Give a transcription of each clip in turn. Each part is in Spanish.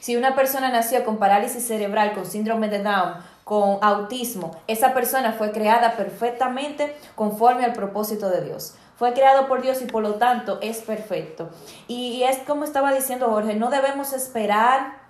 Si una persona nació con parálisis cerebral, con síndrome de Down, con autismo, esa persona fue creada perfectamente conforme al propósito de Dios. Fue creado por Dios y por lo tanto es perfecto. Y es como estaba diciendo Jorge, no debemos esperar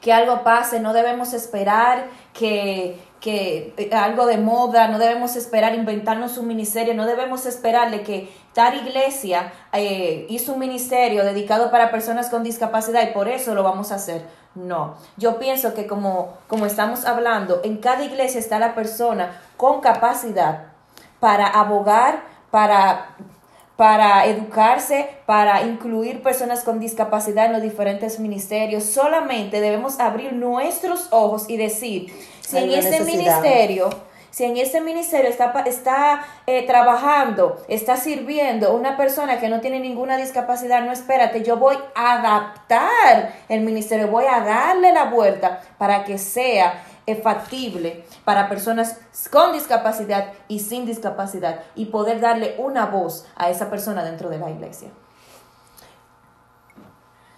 que algo pase, no debemos esperar que, que eh, algo de moda, no debemos esperar inventarnos un ministerio, no debemos esperarle que tal iglesia eh, hizo un ministerio dedicado para personas con discapacidad y por eso lo vamos a hacer. No, yo pienso que como, como estamos hablando, en cada iglesia está la persona con capacidad para abogar, para para educarse, para incluir personas con discapacidad en los diferentes ministerios. Solamente debemos abrir nuestros ojos y decir, si en ese ministerio, si en ese ministerio está, está eh, trabajando, está sirviendo una persona que no tiene ninguna discapacidad, no espérate, yo voy a adaptar el ministerio, voy a darle la vuelta para que sea factible para personas con discapacidad y sin discapacidad y poder darle una voz a esa persona dentro de la iglesia.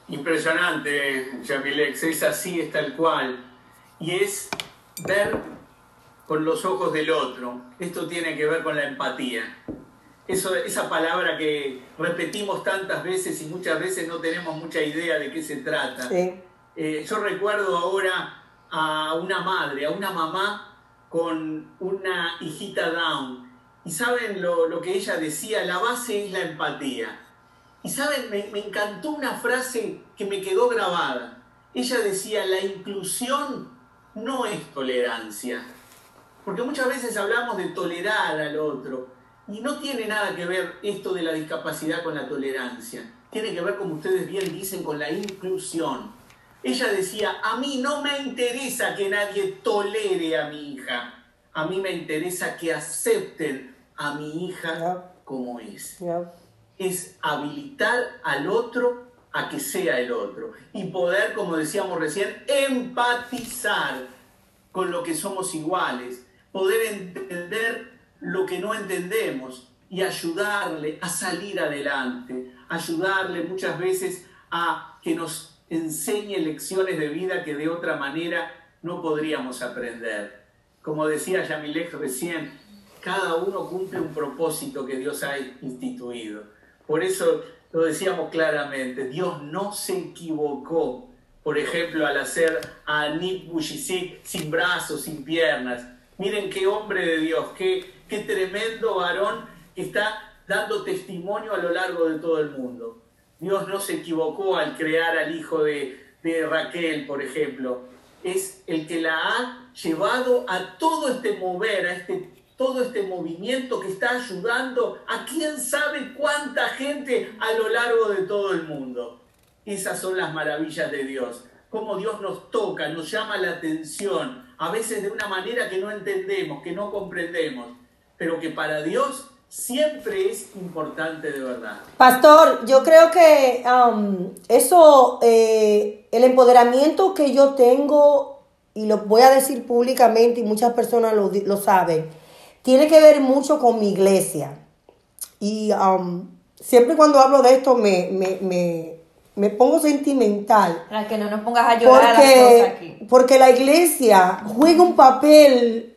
Impresionante, Yamilex, es así, es tal cual. Y es ver con los ojos del otro. Esto tiene que ver con la empatía. Eso, esa palabra que repetimos tantas veces y muchas veces no tenemos mucha idea de qué se trata. Eh, yo recuerdo ahora a una madre, a una mamá con una hijita down. Y saben lo, que ella decía, la base es la empatía. Y saben, me, me encantó una frase que me quedó grabada. Ella decía, la inclusión no es tolerancia. Porque muchas veces hablamos de tolerar al otro. Y no tiene nada que ver esto de la discapacidad con la tolerancia. Tiene que ver, como ustedes bien dicen, con la inclusión. Ella decía, a mí no me interesa que nadie tolere a mi hija, a mí me interesa que acepten a mi hija como es. Es habilitar al otro a que sea el otro. Y poder, como decíamos recién, empatizar con lo que somos iguales, poder entender lo que no entendemos y ayudarle a salir adelante, ayudarle muchas veces a que nos enseñe lecciones de vida que de otra manera no podríamos aprender. Como decía Yamilek recién, cada uno cumple un propósito que Dios ha instituido. Por eso lo decíamos claramente, Dios no se equivocó, por ejemplo, al hacer a Nick Bujicic sin brazos, sin piernas. Miren qué hombre de Dios, qué, qué tremendo varón que está dando testimonio a lo largo de todo el mundo. Dios no se equivocó al crear al hijo de, Raquel, por ejemplo. Es el que la ha llevado a todo este mover, a este, todo este movimiento que está ayudando a quién sabe cuánta gente a lo largo de todo el mundo. Esas son las maravillas de Dios. Cómo Dios nos toca, nos llama la atención, a veces de una manera que no entendemos, que no comprendemos, pero que para Dios siempre es importante de verdad. Pastor, yo creo que um, eso, eh, el empoderamiento que yo tengo, y lo voy a decir públicamente y muchas personas lo, lo saben, tiene que ver mucho con mi iglesia. Y um, siempre cuando hablo de esto me, me, pongo sentimental. Para que no nos pongas a llorar porque, aquí. Porque la iglesia juega un papel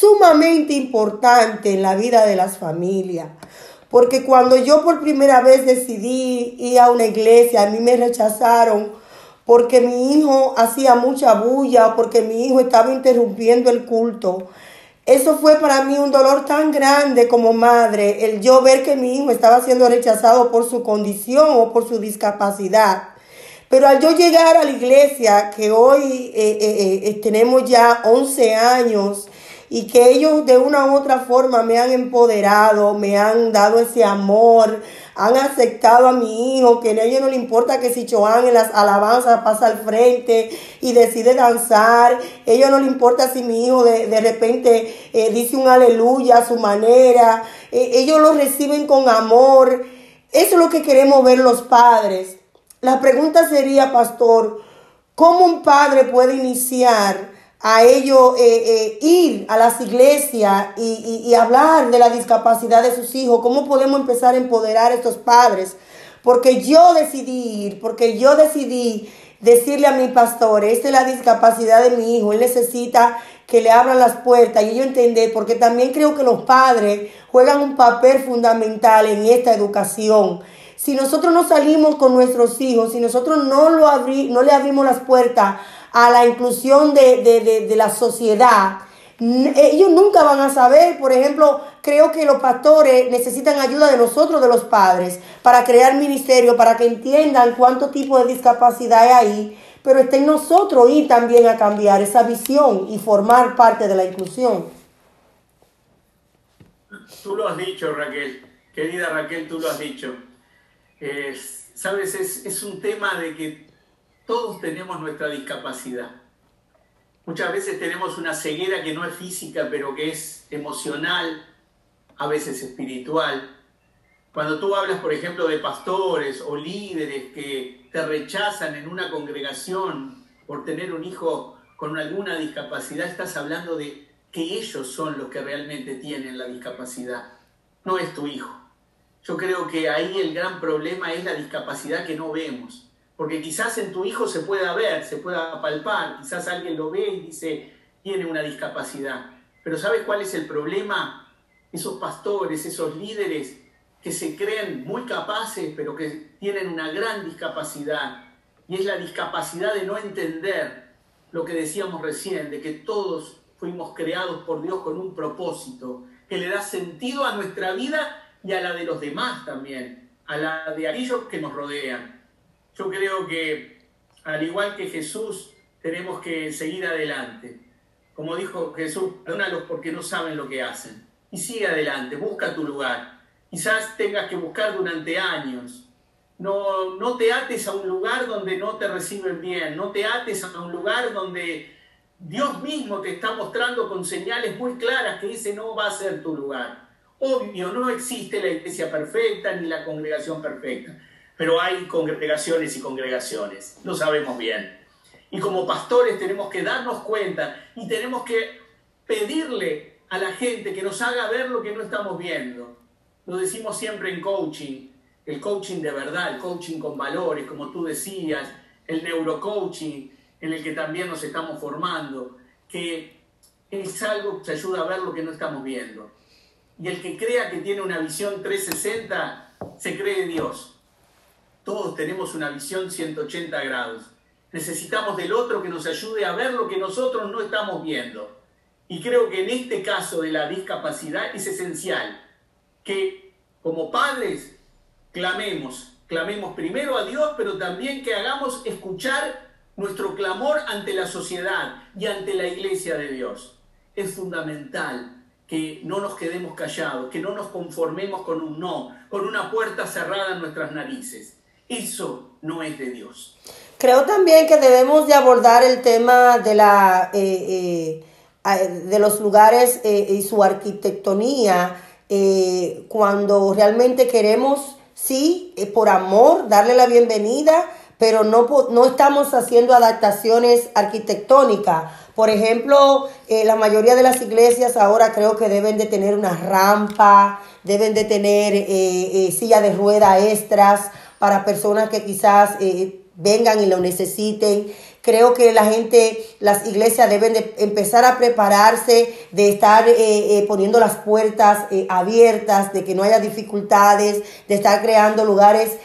sumamente importante en la vida de las familias. Porque cuando yo por primera vez decidí ir a una iglesia, a mí me rechazaron porque mi hijo hacía mucha bulla, porque mi hijo estaba interrumpiendo el culto. Eso fue para mí un dolor tan grande como madre, el yo ver que mi hijo estaba siendo rechazado por su condición o por su discapacidad. Pero al yo llegar a la iglesia, que hoy eh, eh, eh, tenemos ya 11 años, y que ellos de una u otra forma me han empoderado, me han dado ese amor, han aceptado a mi hijo, que a ellos no le importa que si Joan en las alabanzas pasa al frente y decide danzar, a ellos no le importa si mi hijo de, repente eh, dice un aleluya a su manera, eh, ellos lo reciben con amor. Eso es lo que queremos ver los padres. La pregunta sería, pastor, ¿cómo un padre puede iniciar? A ellos eh, eh, ir a las iglesias y, hablar de la discapacidad de sus hijos, cómo podemos empezar a empoderar a estos padres. Porque yo decidí ir, porque yo decidí decirle a mi pastor, esta es la discapacidad de mi hijo, él necesita que le abran las puertas y yo entender, porque también creo que los padres juegan un papel fundamental en esta educación. Si nosotros no salimos con nuestros hijos, si nosotros no, lo no le abrimos las puertas a la inclusión de, de la sociedad, ellos nunca van a saber, por ejemplo, creo que los pastores necesitan ayuda de nosotros, de los padres, para crear ministerio, para que entiendan cuánto tipo de discapacidad hay ahí, pero está en nosotros ir también a cambiar esa visión y formar parte de la inclusión. Tú lo has dicho, Raquel, querida Raquel, tú lo has dicho. Sabes, es, es un tema de que todos tenemos nuestra discapacidad Muchas veces tenemos una ceguera que no es física, pero que es emocional, a veces espiritual. Cuando tú hablas, por ejemplo, de pastores o líderes que te rechazan en una congregación por tener un hijo con alguna discapacidad, estás hablando de que ellos son los que realmente tienen la discapacidad, no es tu hijo. Yo creo que ahí el gran problema es la discapacidad que no vemos. Porque quizás en tu hijo se pueda ver, se pueda palpar, quizás alguien lo ve y dice, tiene una discapacidad. Pero ¿sabes cuál es el problema? Esos pastores, esos líderes que se creen muy capaces, pero que tienen una gran discapacidad. Y es la discapacidad de no entender lo que decíamos recién, de que todos fuimos creados por Dios con un propósito, que le da sentido a nuestra vida y a la de los demás también, a la de aquellos que nos rodean. Yo creo que, al igual que Jesús, tenemos que seguir adelante. Como dijo Jesús, perdónalos porque no saben lo que hacen. Y sigue adelante, busca tu lugar. Quizás tengas que buscar durante años. No, no te ates a un lugar donde no te reciben bien, no te ates a un lugar donde Dios mismo te está mostrando con señales muy claras que ese no va a ser tu lugar. Obvio, no existe la iglesia perfecta ni la congregación perfecta pero hay congregaciones y congregaciones, lo sabemos bien. Y como pastores tenemos que darnos cuenta y tenemos que pedirle a la gente que nos haga ver lo que no estamos viendo. Lo decimos siempre en coaching, el coaching de verdad, el coaching con valores, como tú decías, el neurocoaching en el que también nos estamos formando, que es algo que ayuda a ver lo que no estamos viendo. Y el que crea que tiene una visión 360, se cree Dios. Todos tenemos una visión 180 grados. Necesitamos del otro que nos ayude a ver lo que nosotros no estamos viendo. Y creo que en este caso de la discapacidad es esencial que como padres clamemos, clamemos primero a Dios, pero también que hagamos escuchar nuestro clamor ante la sociedad y ante la iglesia de Dios. Es fundamental que no nos quedemos callados, que no nos conformemos con un no, con una puerta cerrada en nuestras narices. Eso no es de Dios. Creo también que debemos de abordar el tema de la eh, eh, de los lugares eh, y su arquitectonía cuando realmente queremos, sí, por amor, darle la bienvenida, pero no, no estamos haciendo adaptaciones arquitectónicas. Por ejemplo, la mayoría de las iglesias ahora creo que deben de tener una rampa, deben de tener silla de rueda extras para personas que quizás eh, vengan y lo necesiten. Creo que la gente, las iglesias deben de empezar a prepararse, de estar eh, eh, poniendo las puertas abiertas, de que no haya dificultades, de estar creando lugares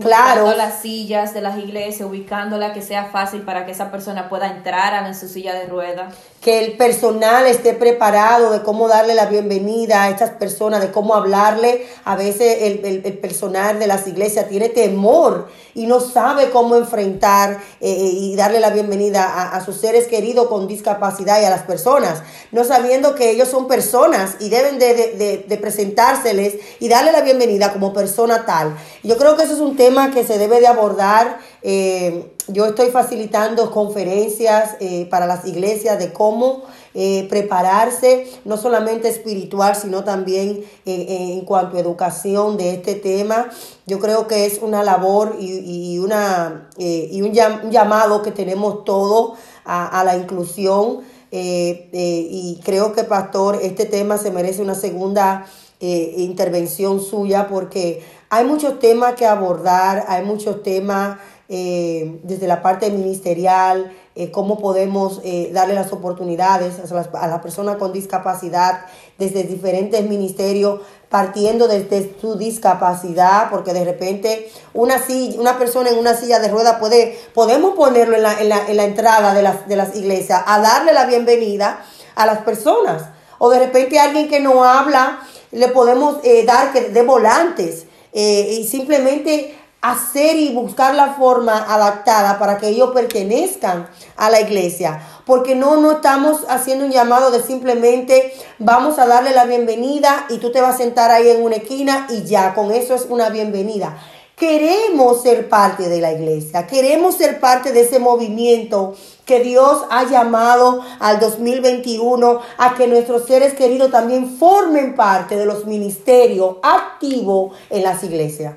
claros. las sillas de las iglesias, ubicándola que sea fácil para que esa persona pueda entrar en su silla de ruedas que el personal esté preparado de cómo darle la bienvenida a estas personas, de cómo hablarle. A veces el, personal de las iglesias tiene temor y no sabe cómo enfrentar eh, eh, y darle la bienvenida a, sus seres queridos con discapacidad y a las personas, no sabiendo que ellos son personas y deben de, presentárseles y darle la bienvenida como persona tal. Yo creo que eso es un tema que se debe de abordar. Eh, yo estoy facilitando conferencias eh, para las iglesias de cómo eh, prepararse, no solamente espiritual, sino también eh, en cuanto a educación de este tema. Yo creo que es una labor y, una, y un, llamado que tenemos todos a, a la inclusión. y creo que, pastor, este tema se merece una segunda intervención suya porque hay muchos temas que abordar, hay muchos temas eh, desde la parte ministerial, eh, cómo podemos eh, darle las oportunidades a las, a las personas con discapacidad desde diferentes ministerios, partiendo desde su discapacidad, porque de repente una, silla, una persona en una silla de rueda puede, podemos ponerlo en la, en la, en la entrada de las, iglesias, a darle la bienvenida a las personas. O de repente alguien que no habla, le podemos eh, dar de volantes y simplemente hacer y buscar la forma adaptada para que ellos pertenezcan a la iglesia. Porque no, no estamos haciendo un llamado de simplemente vamos a darle la bienvenida y tú te vas a sentar ahí en una esquina y ya, con eso es una bienvenida. Queremos ser parte de la iglesia, queremos ser parte de ese movimiento que Dios ha llamado al 2021 a que nuestros seres queridos también formen parte de los ministerios activos en las iglesias.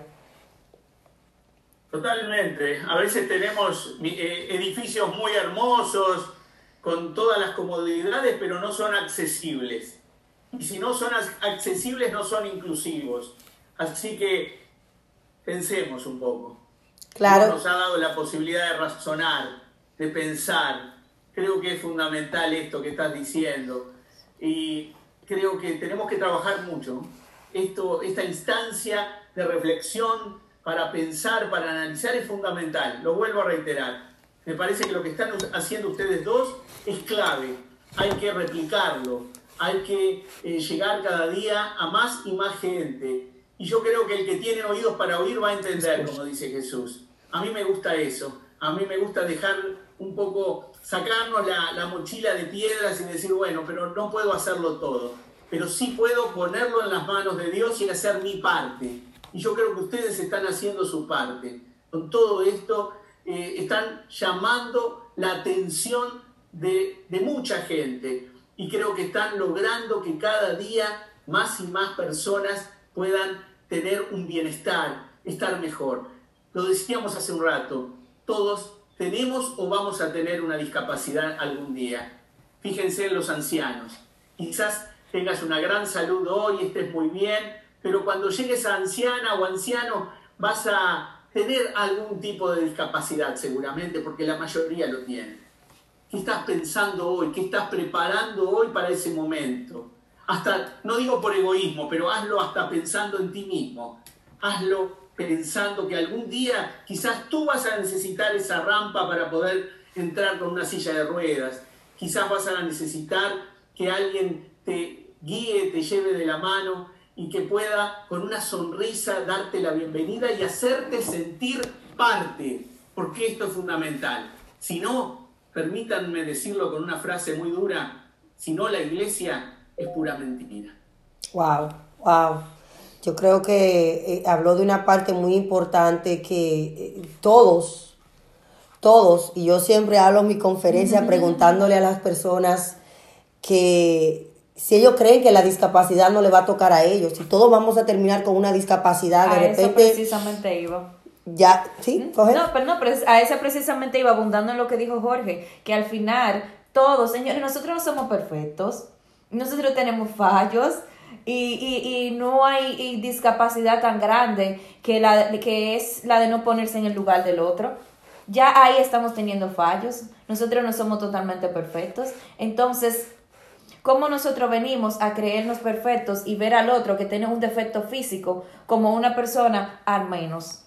Totalmente. A veces tenemos eh, edificios muy hermosos, con todas las comodidades, pero no son accesibles. Y si no son accesibles, no son inclusivos. Así que pensemos un poco. Claro. Nos ha dado la posibilidad de razonar, de pensar. Creo que es fundamental esto que estás diciendo. Y creo que tenemos que trabajar mucho. Esto, esta instancia de reflexión para pensar, para analizar es fundamental. Lo vuelvo a reiterar. Me parece que lo que están haciendo ustedes dos es clave. Hay que replicarlo. Hay que eh, llegar cada día a más y más gente. Y yo creo que el que tiene oídos para oír va a entender, como dice Jesús. A mí me gusta eso. A mí me gusta dejar un poco, sacarnos la, la mochila de piedras y decir, bueno, pero no puedo hacerlo todo. Pero sí puedo ponerlo en las manos de Dios y hacer mi parte. Y yo creo que ustedes están haciendo su parte. Con todo esto, eh, están llamando la atención de, de mucha gente. Y creo que están logrando que cada día más y más personas puedan tener un bienestar, estar mejor. Lo decíamos hace un rato, todos tenemos o vamos a tener una discapacidad algún día. Fíjense en los ancianos. Quizás tengas una gran salud hoy, estés muy bien, pero cuando llegues a anciana o anciano vas a tener algún tipo de discapacidad seguramente, porque la mayoría lo tiene. ¿Qué estás pensando hoy? ¿Qué estás preparando hoy para ese momento? Hasta, no digo por egoísmo, pero hazlo hasta pensando en ti mismo. Hazlo pensando que algún día quizás tú vas a necesitar esa rampa para poder entrar con una silla de ruedas. Quizás vas a necesitar que alguien te guíe, te lleve de la mano y que pueda con una sonrisa darte la bienvenida y hacerte sentir parte, porque esto es fundamental. Si no, permítanme decirlo con una frase muy dura, si no la iglesia es pura mentira. Wow, wow. Yo creo que eh, habló de una parte muy importante que eh, todos, todos, y yo siempre hablo en mi conferencia preguntándole a las personas que si ellos creen que la discapacidad no le va a tocar a ellos, si todos vamos a terminar con una discapacidad, de a repente... Eso precisamente iba. Ya, sí, coge. No, pero no, pero a eso precisamente iba abundando en lo que dijo Jorge, que al final todos, señores, nosotros no somos perfectos, nosotros tenemos fallos y, y, y no hay y discapacidad tan grande que, la, que es la de no ponerse en el lugar del otro. Ya ahí estamos teniendo fallos, nosotros no somos totalmente perfectos, entonces cómo nosotros venimos a creernos perfectos y ver al otro que tiene un defecto físico como una persona al menos.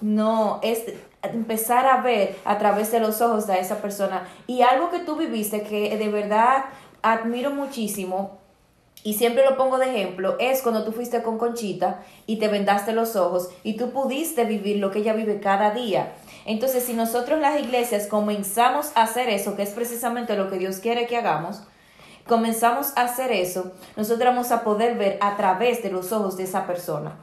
No, es empezar a ver a través de los ojos de esa persona. Y algo que tú viviste que de verdad admiro muchísimo y siempre lo pongo de ejemplo, es cuando tú fuiste con Conchita y te vendaste los ojos y tú pudiste vivir lo que ella vive cada día. Entonces, si nosotros las iglesias comenzamos a hacer eso, que es precisamente lo que Dios quiere que hagamos, comenzamos a hacer eso, nosotros vamos a poder ver a través de los ojos de esa persona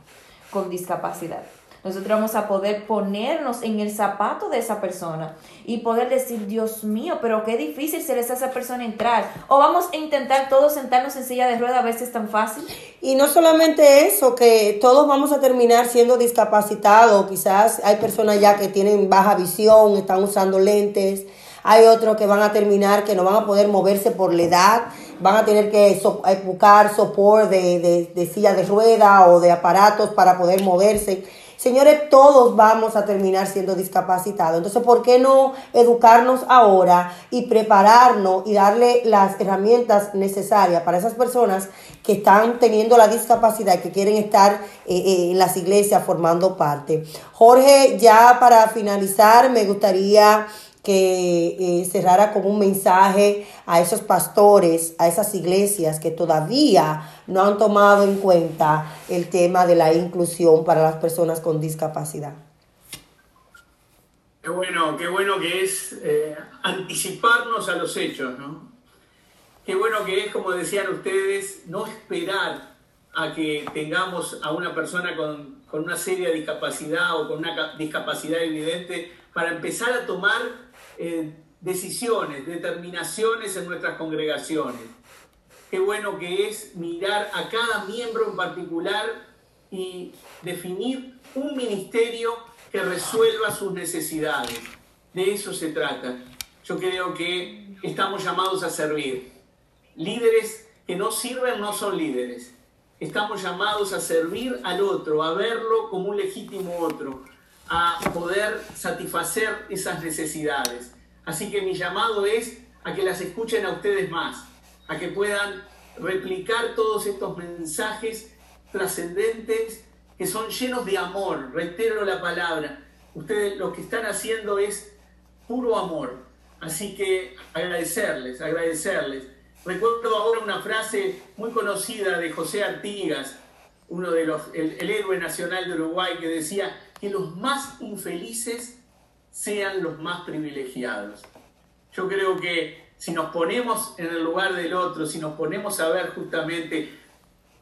con discapacidad. Nosotros vamos a poder ponernos en el zapato de esa persona y poder decir, Dios mío, pero qué difícil se les a esa persona entrar. O vamos a intentar todos sentarnos en silla de rueda a ver si es tan fácil. Y no solamente eso, que todos vamos a terminar siendo discapacitados. Quizás hay personas ya que tienen baja visión, están usando lentes. Hay otros que van a terminar que no van a poder moverse por la edad, van a tener que so, buscar soporte de, de, de silla de rueda o de aparatos para poder moverse. señores, todos vamos a terminar siendo discapacitados. Entonces, ¿por qué no educarnos ahora y prepararnos y darle las herramientas necesarias para esas personas que están teniendo la discapacidad y que quieren estar eh, eh, en las iglesias formando parte? Jorge, ya para finalizar, me gustaría que eh, cerrara con un mensaje a esos pastores, a esas iglesias que todavía no han tomado en cuenta el tema de la inclusión para las personas con discapacidad. Qué bueno, qué bueno que es eh, anticiparnos a los hechos, ¿no? Qué bueno que es, como decían ustedes, no esperar a que tengamos a una persona con, con una seria discapacidad o con una discapacidad evidente para empezar a tomar eh, decisiones, determinaciones en nuestras congregaciones. Qué bueno que es mirar a cada miembro en particular y definir un ministerio que resuelva sus necesidades. De eso se trata. Yo creo que estamos llamados a servir. Líderes que no sirven no son líderes. Estamos llamados a servir al otro, a verlo como un legítimo otro, a poder satisfacer esas necesidades. Así que mi llamado es a que las escuchen a ustedes más, a que puedan replicar todos estos mensajes trascendentes que son llenos de amor, reitero la palabra. Ustedes lo que están haciendo es puro amor. Así que agradecerles, agradecerles. Recuerdo ahora una frase muy conocida de José Artigas, uno de los, el, el héroe nacional de Uruguay, que decía, que los más infelices sean los más privilegiados. Yo creo que si nos ponemos en el lugar del otro, si nos ponemos a ver justamente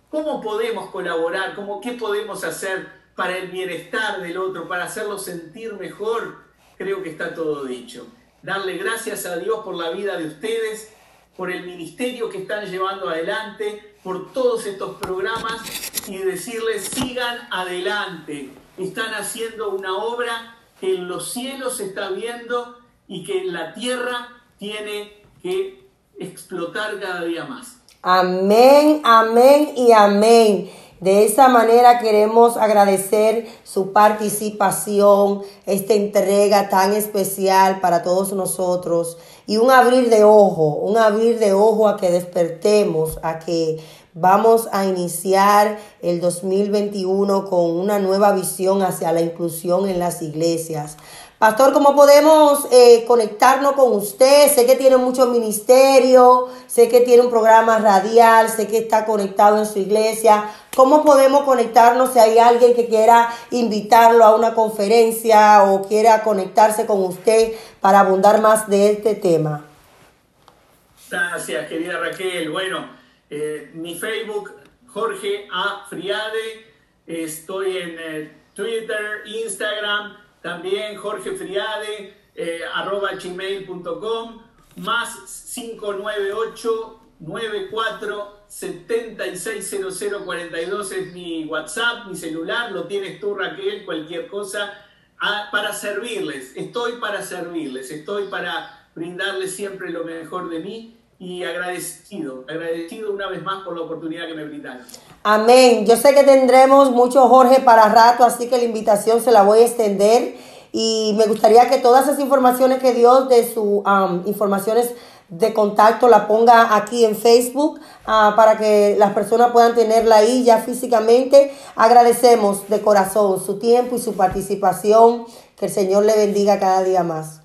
cómo podemos colaborar, cómo, qué podemos hacer para el bienestar del otro, para hacerlo sentir mejor, creo que está todo dicho. Darle gracias a Dios por la vida de ustedes, por el ministerio que están llevando adelante, por todos estos programas y decirles sigan adelante están haciendo una obra que en los cielos se está viendo y que en la tierra tiene que explotar cada día más. Amén, amén y amén. De esa manera queremos agradecer su participación, esta entrega tan especial para todos nosotros y un abrir de ojo, un abrir de ojo a que despertemos, a que Vamos a iniciar el 2021 con una nueva visión hacia la inclusión en las iglesias. Pastor, ¿cómo podemos eh, conectarnos con usted? Sé que tiene mucho ministerio, sé que tiene un programa radial, sé que está conectado en su iglesia. ¿Cómo podemos conectarnos si hay alguien que quiera invitarlo a una conferencia o quiera conectarse con usted para abundar más de este tema? Gracias, querida Raquel. Bueno, eh, mi Facebook, Jorge A. Friade. Estoy en eh, Twitter, Instagram, también Jorge Friade, eh, arroba gmail.com, más 598 94 760042 es mi WhatsApp, mi celular, lo tienes tú Raquel, cualquier cosa, para servirles, estoy para servirles, estoy para brindarles siempre lo mejor de mí y agradecido, agradecido una vez más por la oportunidad que me brindaron. Amén. Yo sé que tendremos mucho Jorge para rato, así que la invitación se la voy a extender y me gustaría que todas esas informaciones que dio de sus informaciones de contacto la ponga aquí en Facebook ah, para que las personas puedan tenerla ahí ya físicamente. Agradecemos de corazón su tiempo y su participación. Que el Señor le bendiga cada día más.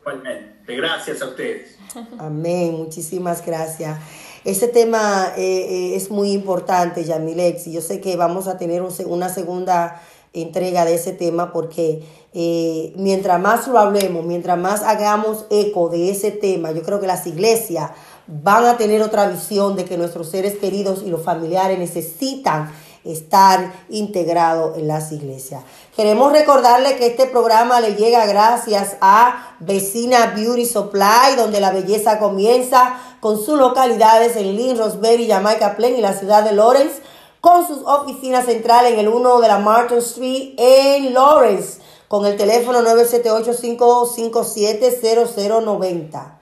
Igualmente. Gracias a ustedes. Amén, muchísimas gracias. Este tema eh, eh, es muy importante, Yamilex, y yo sé que vamos a tener una segunda entrega de ese tema porque eh, mientras más lo hablemos, mientras más hagamos eco de ese tema, yo creo que las iglesias van a tener otra visión de que nuestros seres queridos y los familiares necesitan estar integrado en las iglesias. Queremos recordarle que este programa le llega gracias a Vecina Beauty Supply, donde la belleza comienza con sus localidades en Lynn, Roseberry, Jamaica Plain y la ciudad de Lawrence, con sus oficinas centrales en el 1 de la Martin Street en Lawrence, con el teléfono 978 557 0090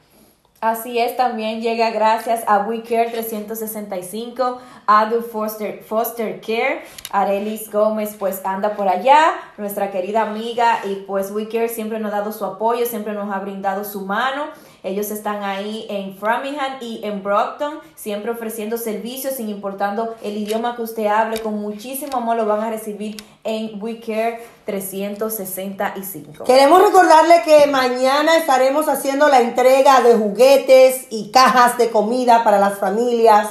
Así es, también llega gracias a We Care 365, Adult Foster, Foster Care, Arelis Gómez pues anda por allá, nuestra querida amiga y pues We Care siempre nos ha dado su apoyo, siempre nos ha brindado su mano. Ellos están ahí en Framingham y en Brockton, siempre ofreciendo servicios sin importando el idioma que usted hable, con muchísimo amor lo van a recibir en We Care 365. Queremos recordarle que mañana estaremos haciendo la entrega de juguetes y cajas de comida para las familias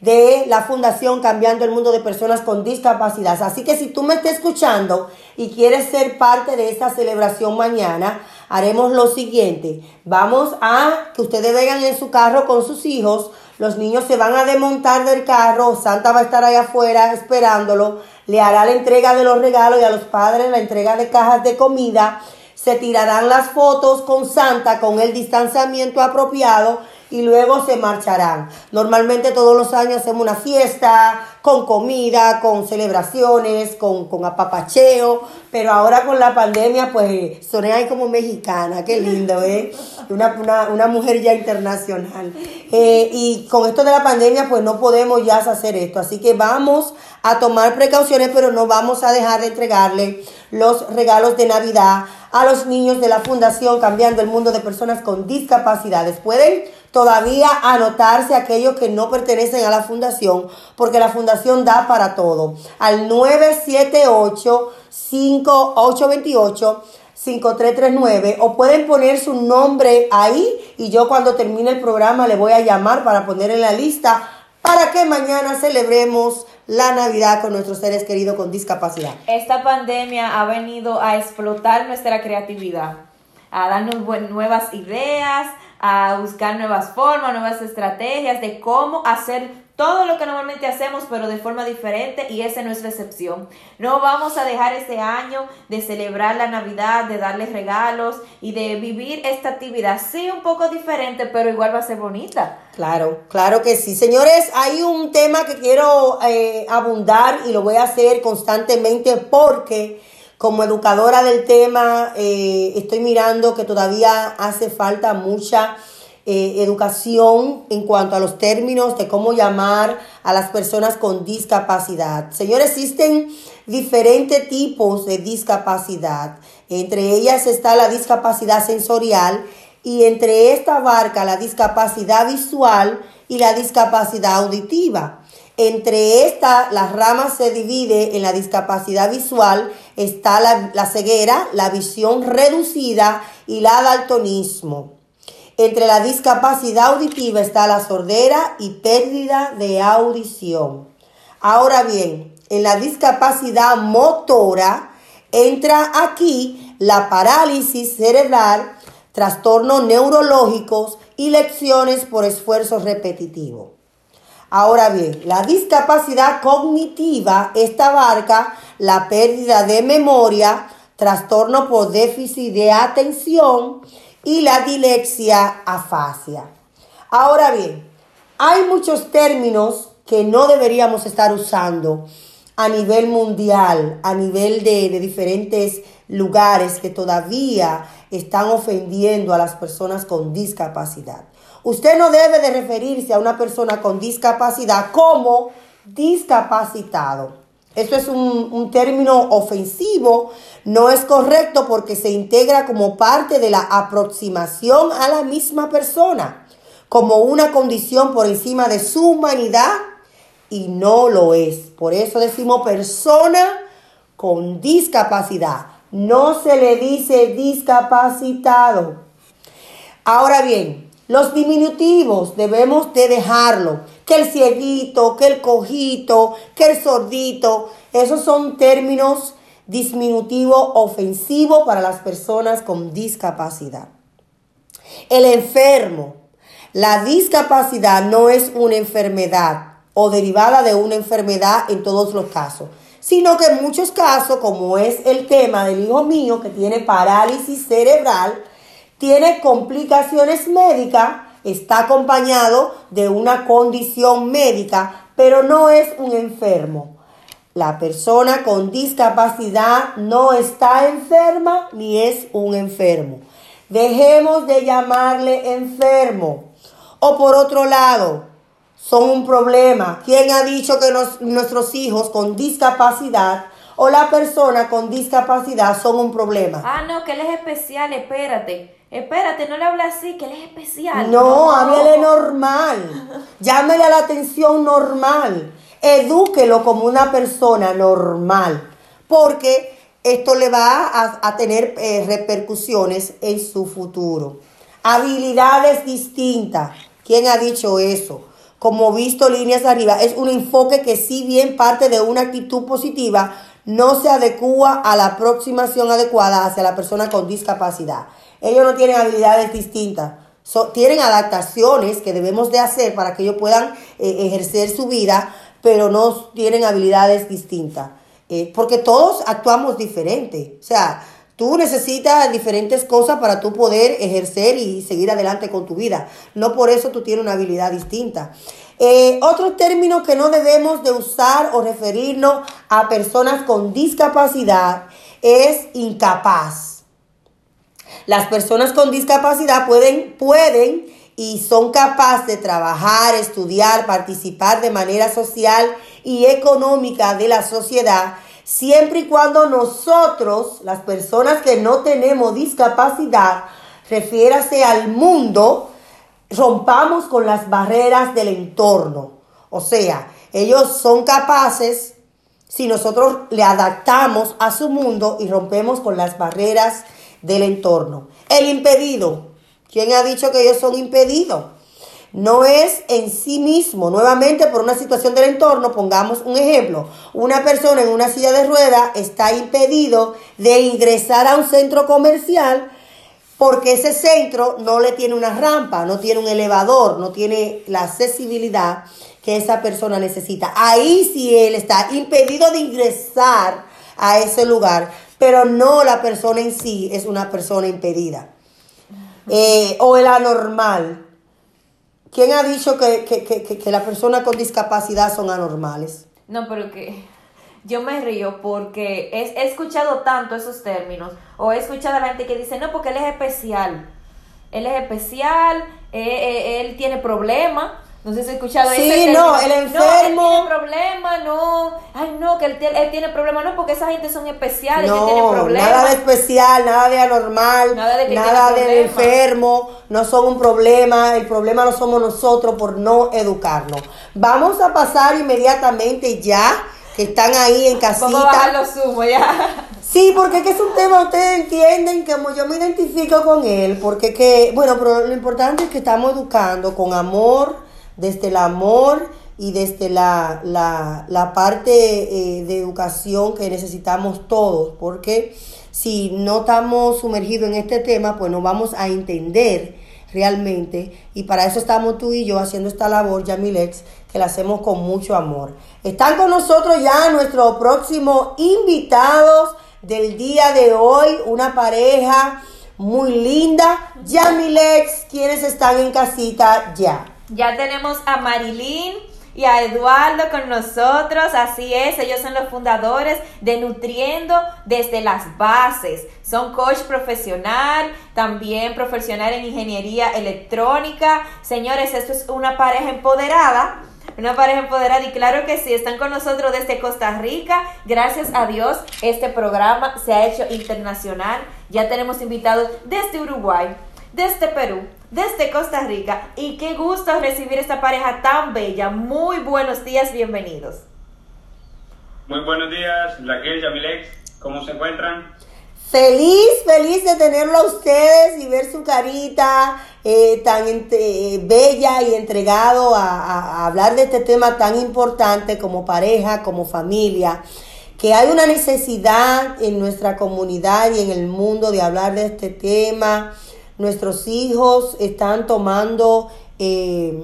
de la Fundación Cambiando el Mundo de Personas con Discapacidad. Así que si tú me estás escuchando y quieres ser parte de esta celebración mañana, haremos lo siguiente. Vamos a que ustedes vengan en su carro con sus hijos. Los niños se van a desmontar del carro. Santa va a estar ahí afuera esperándolo. Le hará la entrega de los regalos y a los padres la entrega de cajas de comida. Se tirarán las fotos con Santa con el distanciamiento apropiado y luego se marcharán. Normalmente todos los años hacemos una fiesta con comida, con celebraciones, con, con apapacheo, pero ahora con la pandemia pues soné ahí como mexicana, qué lindo, ¿eh? Una, una, una mujer ya internacional. Eh, y con esto de la pandemia pues no podemos ya hacer esto, así que vamos a tomar precauciones, pero no vamos a dejar de entregarle los regalos de Navidad a los niños de la Fundación Cambiando el Mundo de Personas con Discapacidades. Pueden todavía anotarse aquellos que no pertenecen a la fundación, porque la fundación da para todo. Al 978 5828 5339 o pueden poner su nombre ahí y yo cuando termine el programa le voy a llamar para poner en la lista para que mañana celebremos la Navidad con nuestros seres queridos con discapacidad. Esta pandemia ha venido a explotar nuestra creatividad, a darnos nuevas ideas, a buscar nuevas formas, nuevas estrategias de cómo hacer todo lo que normalmente hacemos, pero de forma diferente y esa no es la excepción. No vamos a dejar este año de celebrar la Navidad, de darles regalos y de vivir esta actividad, sí, un poco diferente, pero igual va a ser bonita. Claro, claro que sí. Señores, hay un tema que quiero eh, abundar y lo voy a hacer constantemente porque como educadora del tema, eh, estoy mirando que todavía hace falta mucha eh, educación en cuanto a los términos de cómo llamar a las personas con discapacidad. Señores, existen diferentes tipos de discapacidad. Entre ellas está la discapacidad sensorial y entre esta abarca la discapacidad visual y la discapacidad auditiva. Entre estas, las ramas se divide en la discapacidad visual, está la, la ceguera, la visión reducida y la daltonismo. Entre la discapacidad auditiva está la sordera y pérdida de audición. Ahora bien, en la discapacidad motora entra aquí la parálisis cerebral, trastornos neurológicos y lecciones por esfuerzo repetitivo. Ahora bien, la discapacidad cognitiva, esta abarca la pérdida de memoria, trastorno por déficit de atención y la dilexia afasia. Ahora bien, hay muchos términos que no deberíamos estar usando a nivel mundial, a nivel de, de diferentes lugares que todavía están ofendiendo a las personas con discapacidad. Usted no debe de referirse a una persona con discapacidad como discapacitado. Eso es un, término ofensivo, no es correcto porque se integra como parte de la aproximación a la misma persona, como una condición por encima de su humanidad y no lo es. Por eso decimos persona con discapacidad. No se le dice discapacitado. Ahora bien, los diminutivos debemos de dejarlo. Que el cieguito, que el cojito, que el sordito. Esos son términos disminutivos ofensivos para las personas con discapacidad. El enfermo. La discapacidad no es una enfermedad o derivada de una enfermedad en todos los casos, sino que en muchos casos, como es el tema del hijo mío que tiene parálisis cerebral, tiene complicaciones médicas, está acompañado de una condición médica, pero no es un enfermo. La persona con discapacidad no está enferma ni es un enfermo. Dejemos de llamarle enfermo. O por otro lado, son un problema. ¿Quién ha dicho que nuestros hijos con discapacidad o la persona con discapacidad son un problema? Ah, no, que él es especial, espérate. Espérate, no le hable así, que él es especial. No, háblele normal. Llámele a la atención normal. Edúquelo como una persona normal. Porque esto le va a, tener eh, repercusiones en su futuro. Habilidades distintas. ¿Quién ha dicho eso? Como visto líneas arriba, es un enfoque que si bien parte de una actitud positiva, no se adecua a la aproximación adecuada hacia la persona con discapacidad. Ellos no tienen habilidades distintas. tienen adaptaciones que debemos de hacer para que ellos puedan eh, ejercer su vida, pero no tienen habilidades distintas. Eh, porque todos actuamos diferente. O sea, tú necesitas diferentes cosas para tú poder ejercer y seguir adelante con tu vida. No por eso tú tienes una habilidad distinta. Eh, otro término que no debemos de usar o referirnos a personas con discapacidad es incapaz. Las personas con discapacidad pueden, pueden y son capaces de trabajar, estudiar, participar de manera social y económica de la sociedad, siempre y cuando nosotros, las personas que no tenemos discapacidad, refiérase al mundo, rompamos con las barreras del entorno. O sea, ellos son capaces si nosotros le adaptamos a su mundo y rompemos con las barreras del entorno. El impedido, ¿Quién ha dicho que ellos son impedidos? No es en sí mismo, nuevamente por una situación del entorno, pongamos un ejemplo, una persona en una silla de ruedas está impedido de ingresar a un centro comercial porque ese centro no le tiene una rampa, no tiene un elevador, no tiene la accesibilidad que esa persona necesita. Ahí sí él está impedido de ingresar a ese lugar, pero no la persona en sí es una persona impedida. Eh, o el anormal. ¿Quién ha dicho que, que, que, que las personas con discapacidad son anormales? No, pero que yo me río porque he, he, escuchado tanto esos términos, o he escuchado a la gente que dice, no, porque él es especial, él es especial, eh, eh, él tiene problemas, no sé si has escuchado Sí, no, el enfermo. No, él tiene problema, no. Ay, no, que él, él tiene problema, no, porque esa gente son especiales, no, tiene problemas. Nada de especial, nada de anormal, nada de, nada enfermo, no son un problema. El problema no somos nosotros por no educarnos. Vamos a pasar inmediatamente ya, que están ahí en casita. Vamos a bajar los ya. Sí, porque es un tema, ustedes entienden, como yo me identifico con él, porque que, bueno, pero lo importante es que estamos educando con amor desde el amor y desde la, la, parte eh, de educación que necesitamos todos, porque si no estamos sumergidos en este tema, pues no vamos a entender realmente, y para eso estamos tú y yo haciendo esta labor, Yamilex, que la hacemos con mucho amor. Están con nosotros ya nuestros próximos invitados del día de hoy, una pareja muy linda, Yamilex, quienes están en casita ya. Ya tenemos a Marilyn y a Eduardo con nosotros, así es, ellos son los fundadores de Nutriendo desde las bases. Son coach profesional, también profesional en ingeniería electrónica. Señores, esto es una pareja empoderada. Una pareja empoderada y claro que sí, están con nosotros desde Costa Rica. Gracias a Dios, este programa se ha hecho internacional. Ya tenemos invitados desde Uruguay, desde Perú, desde Costa Rica y qué gusto recibir esta pareja tan bella. Muy buenos días, bienvenidos. Muy buenos días, Raquel, Yamilex, ¿cómo se encuentran? Feliz, feliz de tenerlo a ustedes y ver su carita eh, tan eh, bella y entregado a, hablar de este tema tan importante como pareja, como familia, que hay una necesidad en nuestra comunidad y en el mundo de hablar de este tema nuestros hijos están tomando eh,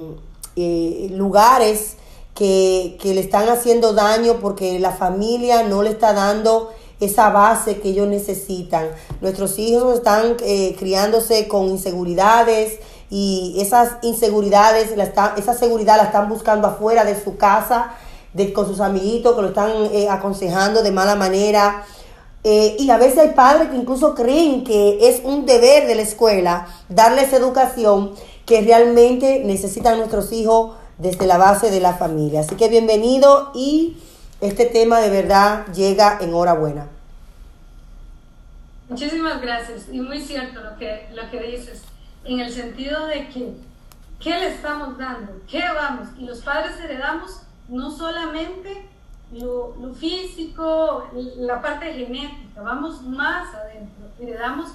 eh, lugares que, le están haciendo daño porque la familia no le está dando esa base que ellos necesitan. Nuestros hijos están eh, criándose con inseguridades y esas inseguridades, la esa seguridad la están buscando afuera de su casa, de, con sus amiguitos que lo están aconsejando de mala manera eh, y a veces hay padres que incluso creen que es un deber de la escuela darles educación que realmente necesitan nuestros hijos desde la base de la familia. Así que bienvenido y este tema de verdad llega en hora buena. Muchísimas gracias y muy cierto lo que, lo que dices, en el sentido de que, ¿qué le estamos dando? ¿Qué vamos? Y los padres heredamos no solamente lo, físico, la parte genética, vamos más adentro, heredamos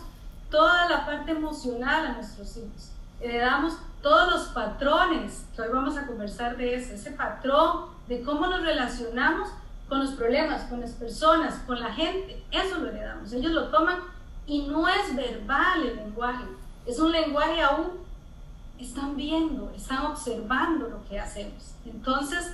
toda la parte emocional a nuestros hijos, heredamos todos los patrones, hoy vamos a conversar de eso, ese patrón de cómo nos relacionamos con los problemas, con las personas, con la gente, eso lo heredamos, ellos lo toman y no es verbal el lenguaje, es un lenguaje aún, están viendo, están observando lo que hacemos. Entonces,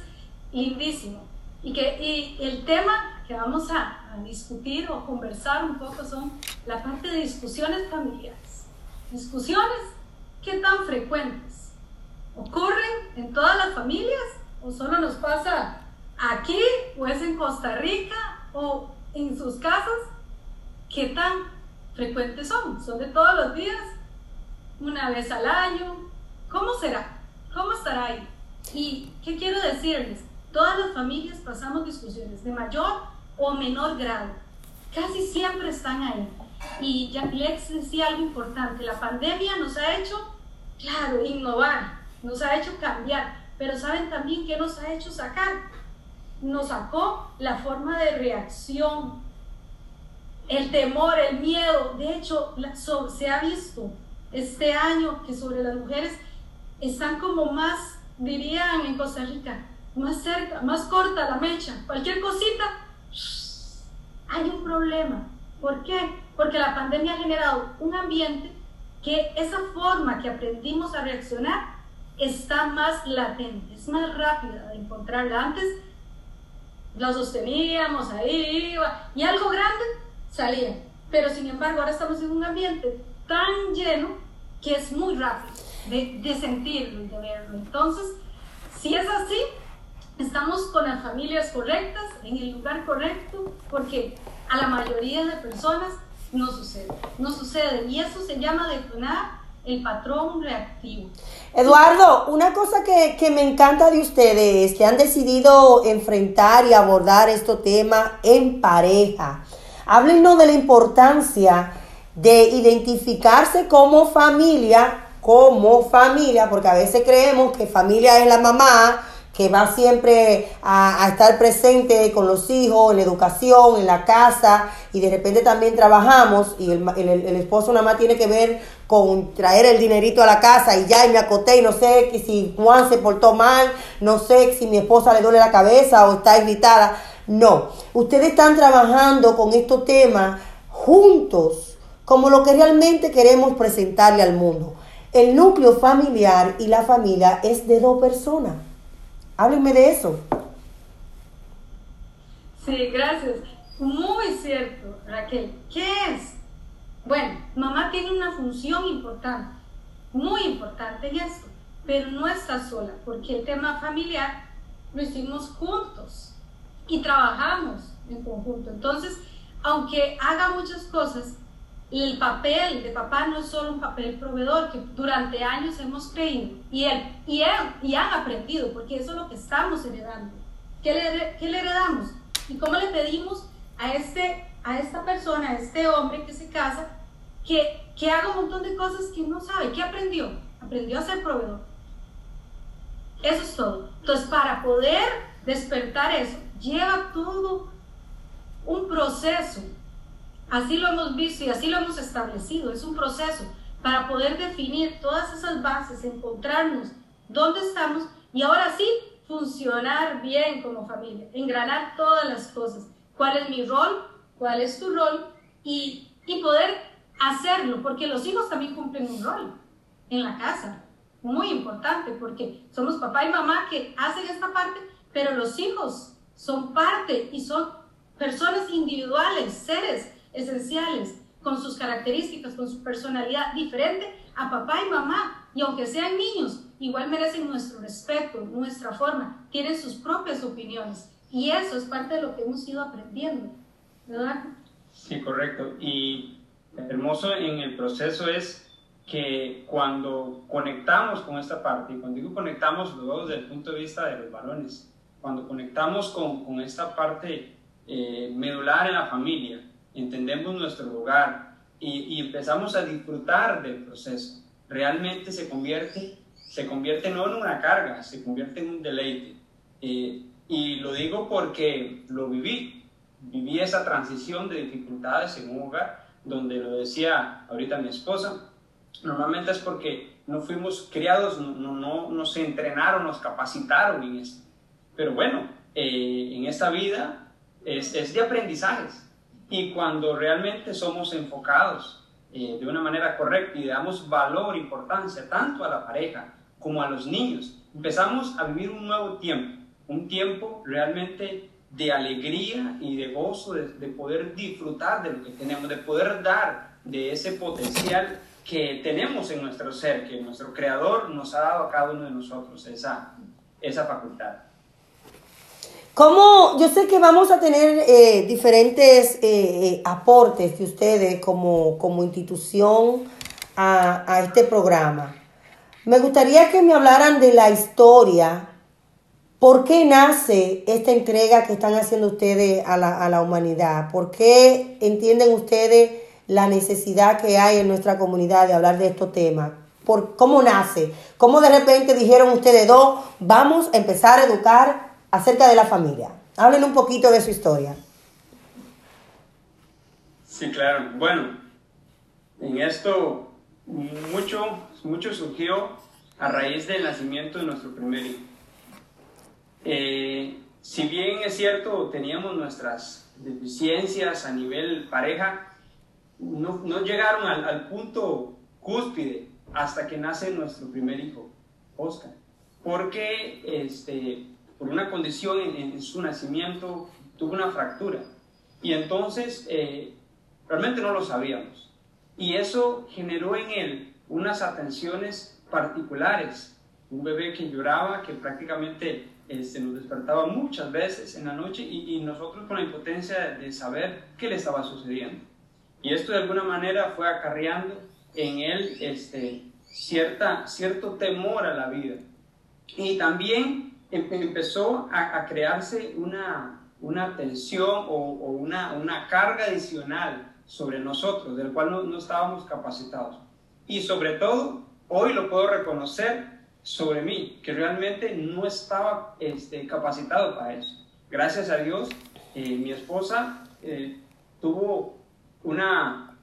lindísimo. Y, que, y el tema que vamos a, discutir o conversar un poco son la parte de discusiones familiares. Discusiones, ¿qué tan frecuentes? ¿Ocurren en todas las familias o solo nos pasa aquí o es en Costa Rica o en sus casas? ¿Qué tan frecuentes son? ¿Son de todos los días? ¿Una vez al año? ¿Cómo será? ¿Cómo estará ahí? ¿Y qué quiero decirles? Todas las familias pasamos discusiones de mayor o menor grado. Casi siempre están ahí. Y Lex decía algo importante, la pandemia nos ha hecho, claro, innovar, nos ha hecho cambiar, pero ¿saben también qué nos ha hecho sacar? Nos sacó la forma de reacción, el temor, el miedo. De hecho, se ha visto este año que sobre las mujeres están como más, dirían en Costa Rica, más cerca, más corta la mecha, cualquier cosita, hay un problema. ¿Por qué? Porque la pandemia ha generado un ambiente que esa forma que aprendimos a reaccionar está más latente, es más rápida de encontrarla. Antes la sosteníamos ahí, iba, y algo grande salía. Pero sin embargo, ahora estamos en un ambiente tan lleno que es muy rápido de, de sentirlo y de verlo. Entonces, si es así, estamos con las familias correctas, en el lugar correcto, porque a la mayoría de personas no sucede, no sucede. Y eso se llama detonar el patrón reactivo. Eduardo, una cosa que, que, me encanta de ustedes, que han decidido enfrentar y abordar este tema en pareja. Háblenos de la importancia de identificarse como familia, como familia, porque a veces creemos que familia es la mamá, que va siempre a, estar presente con los hijos, en la educación, en la casa, y de repente también trabajamos y el, el, esposo nada más tiene que ver con traer el dinerito a la casa y ya y me acoté y no sé si Juan se portó mal, no sé si mi esposa le duele la cabeza o está irritada. No, ustedes están trabajando con estos temas juntos, como lo que realmente queremos presentarle al mundo. El núcleo familiar y la familia es de dos personas. Háblenme de eso. Sí, gracias. Muy cierto, Raquel. ¿Qué es? Bueno, mamá tiene una función importante, muy importante en esto, pero no está sola, porque el tema familiar lo hicimos juntos y trabajamos en conjunto. Entonces, aunque haga muchas cosas, el papel de papá no es solo un papel proveedor que durante años hemos creído y, él, y, y han aprendido, porque eso es lo que estamos heredando. ¿Qué le, qué le heredamos? ¿Y cómo le pedimos a, este, a esta persona, a este hombre que se casa, que, que haga un montón de cosas que no sabe? ¿Qué aprendió? Aprendió a ser proveedor. Eso es todo. Entonces, para poder despertar eso, lleva todo un proceso Así lo hemos visto y así lo hemos establecido. Es un proceso para poder definir todas esas bases, encontrarnos dónde estamos y ahora sí funcionar bien como familia, engranar todas las cosas. ¿Cuál es mi rol? ¿Cuál es tu rol? Y, y poder hacerlo, porque los hijos también cumplen un rol en la casa. Muy importante, porque somos papá y mamá que hacen esta parte, pero los hijos son parte y son personas individuales, seres esenciales, con sus características, con su personalidad diferente a papá y mamá. Y aunque sean niños, igual merecen nuestro respeto, nuestra forma, tienen sus propias opiniones. Y eso es parte de lo que hemos ido aprendiendo, ¿verdad? Sí, correcto. Y hermoso en el proceso es que cuando conectamos con esta parte, y cuando digo conectamos, luego desde el punto de vista de los varones, cuando conectamos con, con esta parte eh, medular en la familia, entendemos nuestro lugar y, y, empezamos a disfrutar del proceso, realmente se convierte, se convierte no en una carga, se convierte en un deleite. Eh, y lo digo porque lo viví, viví esa transición de dificultades en un hogar, donde lo decía ahorita mi esposa, normalmente es porque no fuimos criados, no, no, no nos entrenaron, nos capacitaron en esto. Pero bueno, eh, en esta vida es, es, de aprendizajes. Y cuando realmente somos enfocados eh, de una manera correcta y damos valor, importancia tanto a la pareja como a los niños, empezamos a vivir un nuevo tiempo, un tiempo realmente de alegría y de gozo, de, de poder disfrutar de lo que tenemos, de poder dar de ese potencial que tenemos en nuestro ser, que nuestro Creador nos ha dado a cada uno de nosotros, esa, esa facultad. ¿Cómo? Yo sé que vamos a tener eh, diferentes eh, aportes de ustedes como, como institución a, a, este programa. Me gustaría que me hablaran de la historia, por qué nace esta entrega que están haciendo ustedes a la, a la humanidad, por qué entienden ustedes la necesidad que hay en nuestra comunidad de hablar de estos temas. Por, ¿Cómo nace? ¿Cómo de repente dijeron ustedes dos, vamos a empezar a educar acerca de la familia? Hablen un poquito de su historia. Sí, claro. Bueno, en esto mucho, mucho surgió a raíz del nacimiento de nuestro primer hijo. Eh, si bien es cierto, teníamos nuestras deficiencias a nivel pareja, no, no llegaron al, al, punto cúspide hasta que nace nuestro primer hijo, Oscar. Porque este, por una condición en, su nacimiento tuvo una fractura. Y entonces eh, realmente no lo sabíamos. Y eso generó en él unas atenciones particulares. Un bebé que lloraba, que prácticamente este, nos despertaba muchas veces en la noche y, y nosotros con la impotencia de saber qué le estaba sucediendo. Y esto de alguna manera fue acarreando en él este, cierta, cierto temor a la vida. Y también empezó a, crearse una, una tensión o, una, una carga adicional sobre nosotros, del cual no, no estábamos capacitados. Y sobre todo, hoy lo puedo reconocer sobre mí, que realmente no estaba este, capacitado para eso. Gracias a Dios, eh, mi esposa eh, tuvo una,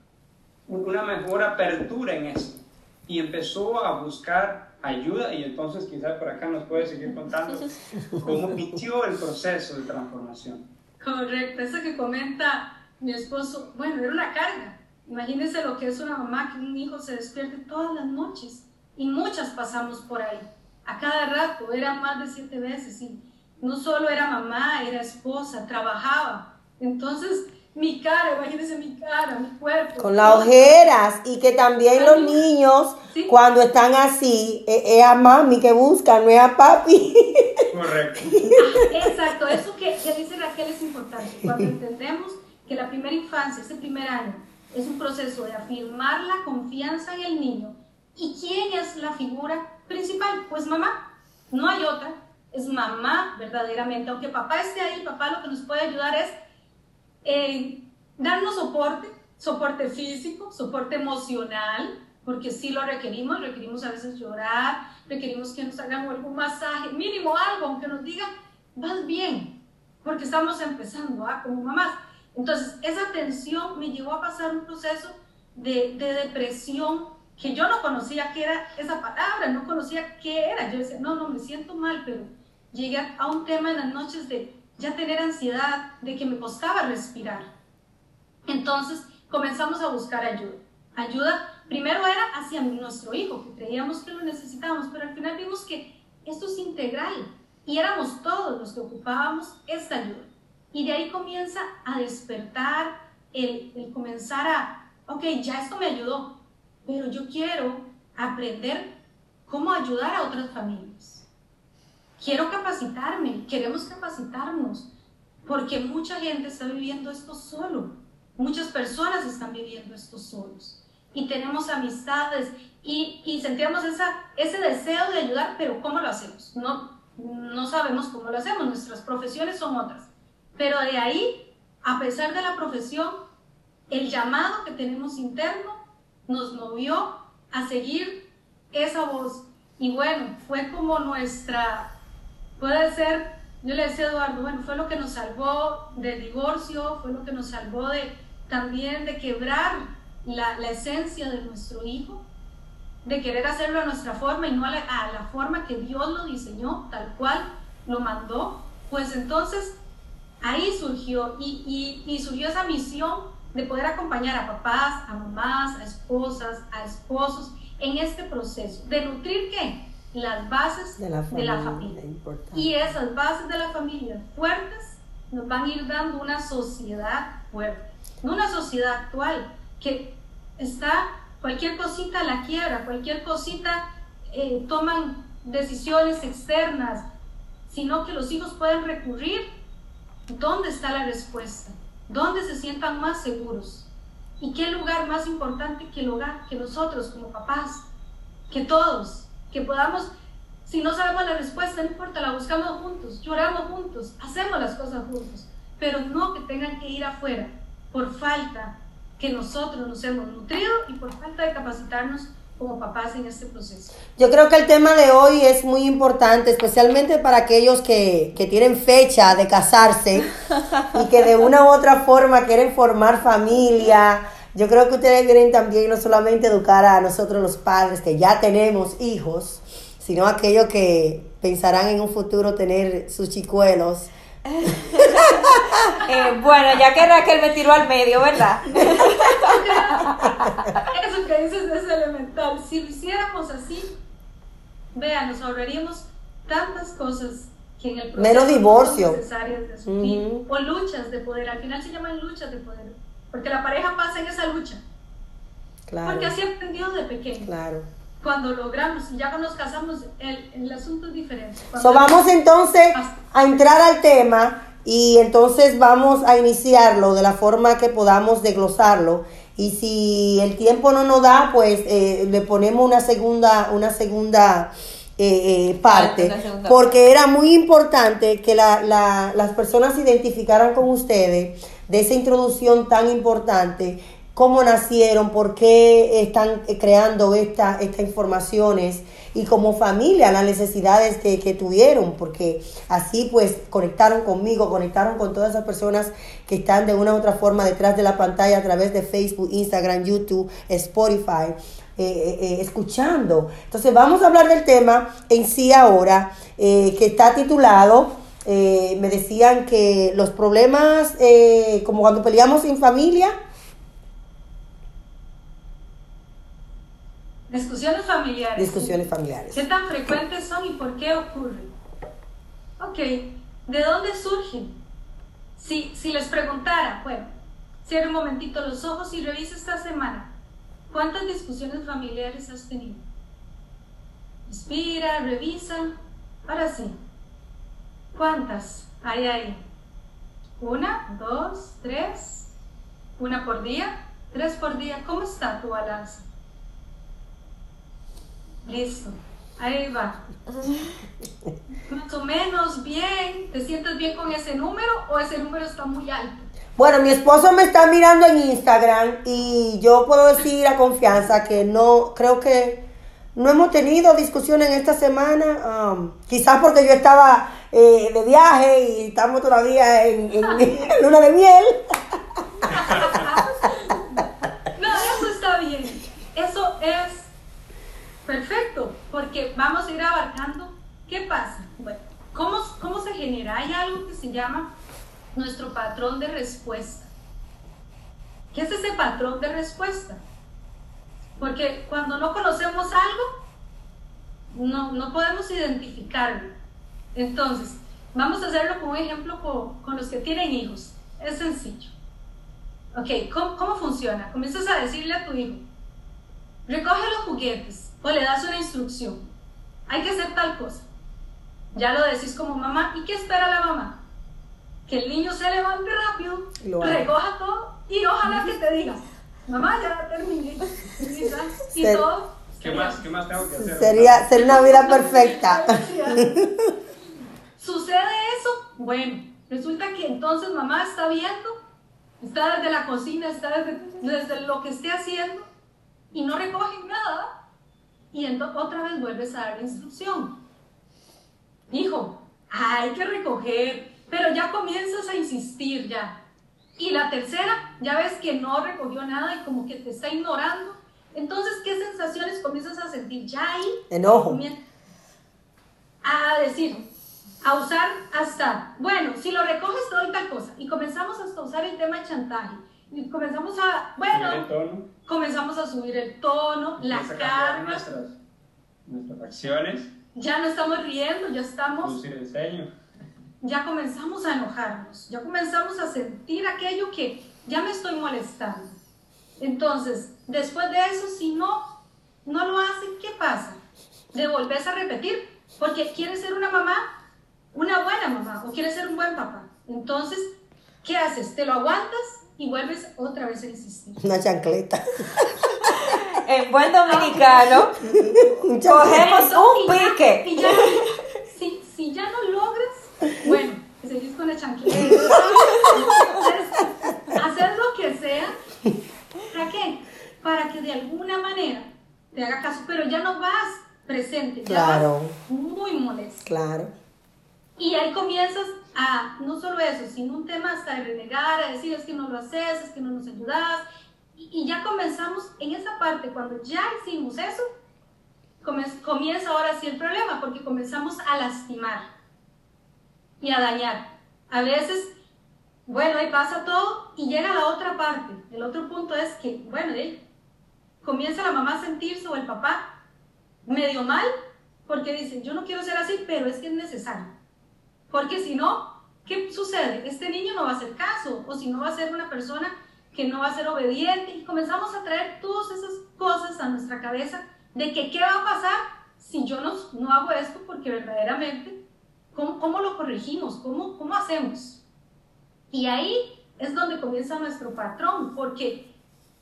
una mejor apertura en eso y empezó a buscar ayuda y entonces quizás por acá nos puede seguir contando cómo pitió el proceso de transformación. Correcto, eso que comenta mi esposo, bueno, era una carga. Imagínense lo que es una mamá que un hijo se despierte todas las noches y muchas pasamos por ahí. A cada rato, eran más de siete veces y no solo era mamá, era esposa, trabajaba. Entonces, mi cara, imagínense mi cara, mi cuerpo. Con las ojeras y que también los niños ¿Sí? cuando están así, es a mami que buscan, no es a papi. Correcto. Exacto, eso que, que dice Raquel es importante. Cuando entendemos que la primera infancia, ese primer año, es un proceso de afirmar la confianza en el niño. ¿Y quién es la figura principal? Pues mamá, no hay otra, es mamá verdaderamente. Aunque papá esté ahí, papá lo que nos puede ayudar es eh, darnos soporte, soporte físico, soporte emocional, porque sí lo requerimos, requerimos a veces llorar, requerimos que nos hagan algún masaje, mínimo algo, aunque nos digan, vas bien, porque estamos empezando, ¿ah? como mamás. Entonces, esa tensión me llevó a pasar un proceso de, de depresión que yo no conocía qué era esa palabra, no conocía qué era. Yo decía, no, no, me siento mal, pero llegué a un tema en las noches de ya tener ansiedad, de que me costaba respirar. Entonces comenzamos a buscar ayuda. Ayuda primero era hacia nuestro hijo, que creíamos que lo necesitábamos, pero al final vimos que esto es integral y éramos todos los que ocupábamos esta ayuda. Y de ahí comienza a despertar el, el comenzar a, ok, ya esto me ayudó, pero yo quiero aprender cómo ayudar a otras familias. Quiero capacitarme, queremos capacitarnos, porque mucha gente está viviendo esto solo. muchas personas están viviendo esto solos y tenemos amistades y, y sentíamos esa, ese deseo de ayudar, pero ¿cómo lo hacemos? No, no sabemos cómo lo hacemos, nuestras profesiones son otras. Pero de ahí, a pesar de la profesión, el llamado que tenemos interno nos movió a seguir esa voz. Y bueno, fue como nuestra, puede ser, yo le decía a Eduardo, bueno, fue lo que nos salvó del divorcio, fue lo que nos salvó de también de quebrar la, la esencia de nuestro hijo, de querer hacerlo a nuestra forma y no a la, a la forma que Dios lo diseñó, tal cual lo mandó, pues entonces ahí surgió y, y, y, surgió esa misión de poder acompañar a papás, a mamás, a esposas, a esposos en este proceso, de nutrir qué? Las bases de la familia. De la familia. Y esas bases de la familia fuertes nos van a ir dando una sociedad fuerte, no una sociedad actual que está cualquier cosita la quiebra, cualquier cosita eh, toman decisiones externas, sino que los hijos pueden recurrir dónde está la respuesta, dónde se sientan más seguros y qué lugar más importante que el hogar, que nosotros como papás, que todos, que podamos, si no sabemos la respuesta, no importa, la buscamos juntos, lloramos juntos, hacemos las cosas juntos, pero no que tengan que ir afuera por falta que nosotros nos hemos nutrido y por falta de capacitarnos como papás en este proceso. Yo creo que el tema de hoy es muy importante, especialmente para aquellos que, que tienen fecha de casarse y que de una u otra forma quieren formar familia. Yo creo que ustedes quieren también no solamente educar a nosotros los padres que ya tenemos hijos, sino aquellos que pensarán en un futuro tener sus chicuelos eh, bueno, ya que Raquel me tiró al medio, ¿verdad? Eso que dices es elemental. Si lo hiciéramos así, vean, nos ahorraríamos tantas cosas que en el proceso Menos divorcio. necesarias de asumir, o luchas de poder. Al final se llaman luchas de poder, porque la pareja pasa en esa lucha. Claro. Porque así aprendió de pequeño. Claro cuando logramos, ya cuando nos casamos, el, el asunto es diferente. So, vamos entonces a entrar al tema y entonces vamos a iniciarlo de la forma que podamos desglosarlo. Y si el tiempo no nos da, pues eh, le ponemos una segunda, una segunda eh, eh, parte, porque era muy importante que la, la, las personas se identificaran con ustedes de esa introducción tan importante cómo nacieron, por qué están creando estas informaciones y como familia las necesidades que, que, tuvieron, porque así pues conectaron conmigo, conectaron con todas esas personas que están de una u otra forma detrás de la pantalla a través de Facebook, Instagram, YouTube, Spotify. Eh, eh, eh, escuchando. Entonces vamos a hablar del tema en sí ahora, que está titulado, me decían que los problemas, como cuando peleamos en familia, Discusiones familiares. Discusiones familiares. ¿Qué tan frecuentes son y por qué ocurren? Ok, ¿de dónde surgen? Si, si les preguntara, bueno, cierre un momentito los ojos y revisa esta semana. ¿Cuántas discusiones familiares has tenido? Respira, revisa. Ahora sí. ¿Cuántas hay ahí? Una, dos, tres. Una por día, tres por día. ¿Cómo está tu balanza? Listo. Ahí va. Más o menos bien. ¿Te sientes bien con ese número o ese número está muy alto? Bueno, mi esposo me está mirando en Instagram y yo puedo decir a confianza que no, creo que no hemos tenido discusión en esta semana. Um, quizás porque yo estaba eh, de viaje y estamos todavía en, en luna de miel. no, eso está bien. Eso es Perfecto, porque vamos a ir abarcando qué pasa. Bueno, ¿cómo, ¿cómo se genera? Hay algo que se llama nuestro patrón de respuesta. ¿Qué es ese patrón de respuesta? Porque cuando no conocemos algo, no, no podemos identificarlo. Entonces, vamos a hacerlo con un ejemplo con, con los que tienen hijos. Es sencillo. Ok, ¿cómo, ¿cómo funciona? Comienzas a decirle a tu hijo, recoge los juguetes o le das una instrucción. Hay que hacer tal cosa. Ya lo decís como mamá. ¿Y qué espera la mamá? que el niño se levante rápido, recoja todo y ojalá que te diga, mamá, ya terminé. Y Se- todo. ¿Qué más, ¿Qué más tengo que hacer? Sería, sería una vida perfecta. Sucede eso, bueno, resulta que entonces mamá está viendo, está desde la cocina, está desde, desde lo que esté haciendo y no recoge nada. Y entonces otra vez vuelves a dar la instrucción. Hijo, hay que recoger, pero ya comienzas a insistir ya. Y la tercera, ya ves que no recogió nada y como que te está ignorando. Entonces, ¿qué sensaciones comienzas a sentir? Ya ahí Enojo. a decir, a usar hasta, bueno, si lo recoges te doy tal cosa. Y comenzamos hasta a usar el tema de chantaje. Y comenzamos a, Subir el bueno, tono, comenzamos a subir el tono, la empieza a cambiar carga, nuestras, nuestras acciones, ya no estamos riendo, ya estamos, producir el ceño. Ya comenzamos a enojarnos, ya comenzamos a sentir aquello que ya me estoy molestando. Entonces, después de eso, si no, no lo hacen, ¿qué pasa? Le volvés a repetir, porque quieres ser una mamá, una buena mamá, o quieres ser un buen papá. Entonces, ¿qué haces? Te lo aguantas y vuelves otra vez a insistir. Una chancleta. En buen dominicano, cogemos un pique. y ya- si, si ya no logras, bueno, seguís con la chancleta. Entonces, hacer lo que sea. ¿Para qué? Para que de alguna manera te haga caso, pero ya no vas presente, ya Claro. vas muy molesto. Claro. Y ahí comienzas a, no solo eso, sino un tema hasta de renegar, a decir es que no lo haces, es que no nos ayudas. Y, y ya comenzamos en esa parte, cuando ya hicimos eso, comienza ahora sí el problema, porque comenzamos a lastimar y a dañar. A veces, bueno, ahí pasa todo y llega la otra parte. El otro punto es que, bueno, ahí comienza la mamá a sentirse o el papá medio mal, porque dice, yo no quiero ser así, pero es que es necesario. Porque si no, ¿qué sucede? Este niño no va a hacer caso, o si no va a ser una persona que no va a ser obediente, y comenzamos a traer todas esas cosas a nuestra cabeza de que qué va a pasar si yo no, no hago esto, porque verdaderamente, ¿cómo, cómo lo corregimos? ¿Cómo, ¿Cómo hacemos? Y ahí es donde comienza nuestro patrón, porque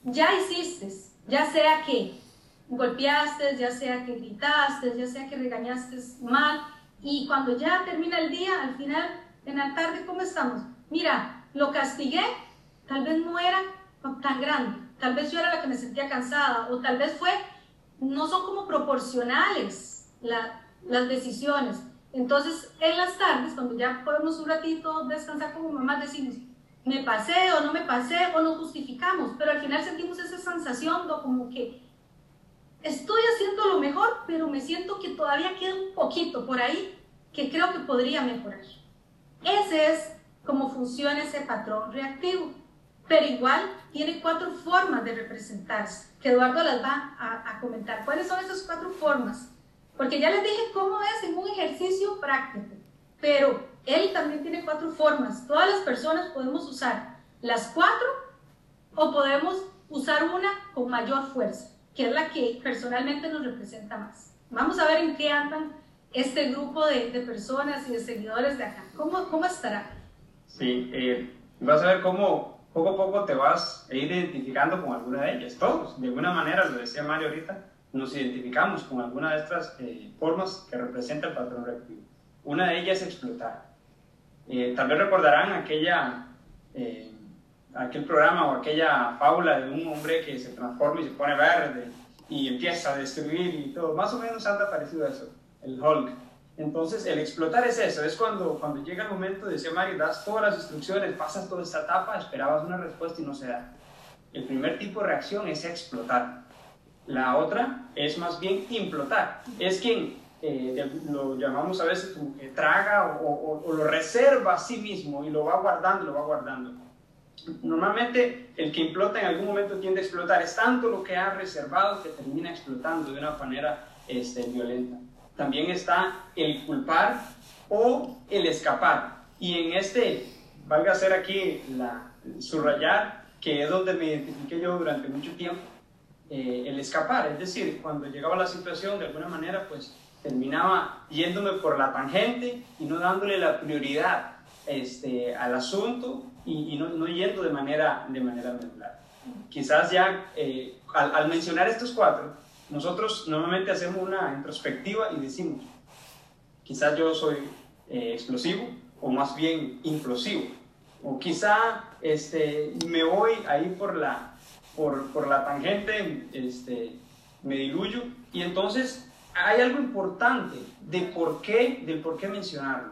ya hiciste, ya sea que golpeaste, ya sea que gritaste, ya sea que regañaste mal, y cuando ya termina el día, al final, en la tarde, ¿cómo estamos? Mira, lo castigué, tal vez no era tan grande, tal vez yo era la que me sentía cansada, o tal vez fue, no son como proporcionales la- las decisiones. Entonces, en las tardes, cuando ya podemos un ratito descansar como mamás, decimos, me pasé o no me pasé, o nos justificamos, pero al final sentimos esa sensación de como que estoy haciendo lo mejor, pero me siento que todavía queda un poquito por ahí que creo que podría mejorar. Ese es cómo funciona ese patrón reactivo. Pero igual tiene cuatro formas de representarse, que Eduardo las va a, a comentar. ¿Cuáles son esas cuatro formas? Porque ya les dije cómo es en un ejercicio práctico, pero él también tiene cuatro formas. Todas las personas podemos usar las cuatro o podemos usar una con mayor fuerza, que es la que personalmente nos representa más. Vamos a ver en qué andan este grupo de, de personas y de seguidores de acá. ¿Cómo, cómo estará? Sí, eh, vas a ver cómo poco a poco te vas a ir identificando con alguna de ellas. Todos, de alguna manera, lo decía Mario ahorita, nos identificamos con alguna de estas eh, formas que representa el patrón reactivo. Una de ellas es explotar. Eh, tal vez recordarán aquella, eh, aquel programa o aquella fábula de un hombre que se transforma y se pone verde y empieza a destruir y todo. Más o menos anda parecido a eso, el Hulk. Entonces, el explotar es eso, es cuando, cuando llega el momento, decía Mario, das todas las instrucciones, pasas toda esta etapa, esperabas una respuesta y no se da. El primer tipo de reacción es explotar. La otra es más bien implotar. Es quien eh, lo llamamos a veces como que traga o, o- o lo reserva a sí mismo y lo va guardando, lo va guardando. Normalmente el que implota en algún momento tiende a explotar. Es tanto lo que ha reservado que termina explotando de una manera este, violenta. También está el culpar o el escapar. Y en este, valga hacer aquí la, subrayar, que es donde me identifiqué yo durante mucho tiempo, eh, el escapar. Es decir, cuando llegaba la situación, de alguna manera, pues terminaba yéndome por la tangente y no dándole la prioridad este, al asunto y, no, no, yendo de manera, de manera medular. Quizás ya eh, al, mencionar estos cuatro, nosotros normalmente hacemos una introspectiva y decimos, quizás yo soy eh, explosivo o más bien implosivo, o quizá este, me voy ahí por la, por, por la tangente, este, me diluyo, y entonces hay algo importante de por qué, del por qué mencionarlo.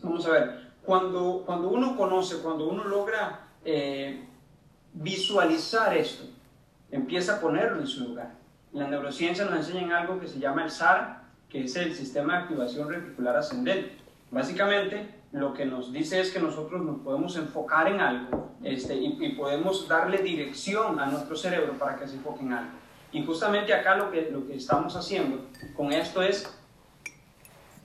Vamos a ver, cuando, cuando uno conoce, cuando uno logra eh, visualizar esto, empieza a ponerlo en su lugar. La neurociencia nos enseña algo que se llama el SAR, que es el sistema de activación reticular ascendente. Básicamente, lo que nos dice es que nosotros nos podemos enfocar en algo este, y, y, podemos darle dirección a nuestro cerebro para que se enfoque en algo. Y justamente acá lo que, lo que estamos haciendo con esto es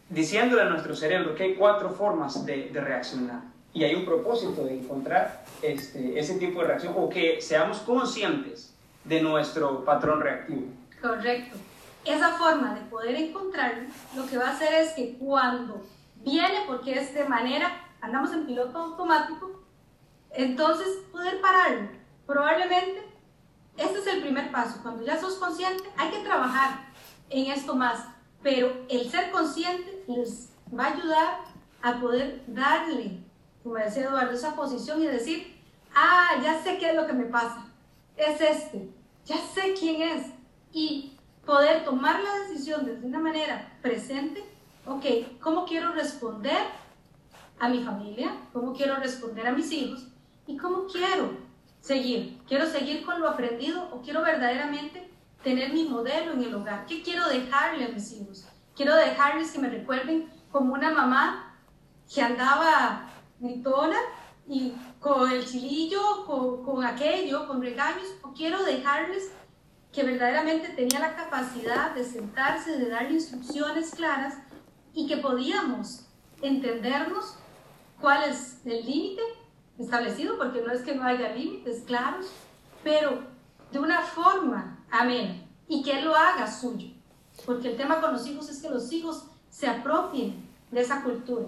diciéndole a nuestro cerebro que hay cuatro formas de, de reaccionar. Y hay un propósito de encontrar este, ese tipo de reacción o que seamos conscientes de nuestro patrón reactivo. Correcto. Esa forma de poder encontrarlo, lo que va a hacer es que cuando viene, porque es de manera, andamos en piloto automático, entonces poder pararlo. Probablemente este es el primer paso. Cuando ya sos consciente, hay que trabajar en esto más. Pero el ser consciente les va a ayudar a poder darle, como decía Eduardo, esa posición y decir, ah, ya sé qué es lo que me pasa. Es este. Ya sé quién es. Y poder tomar la decisión desde una manera presente. Ok, ¿cómo quiero responder a mi familia? ¿Cómo quiero responder a mis hijos? ¿Y cómo quiero seguir? ¿Quiero seguir con lo aprendido o quiero verdaderamente tener mi modelo en el hogar? ¿Qué quiero dejarle a mis hijos? Quiero dejarles que me recuerden como una mamá que andaba gritona y con el chilillo, con, con aquello, con regaños, o quiero dejarles que verdaderamente tenía la capacidad de sentarse, de darle instrucciones claras y que podíamos entendernos cuál es el límite establecido, porque no es que no haya límites claros, pero de una forma amén, y que Él lo haga suyo. Porque el tema con los hijos es que los hijos se apropien de esa cultura,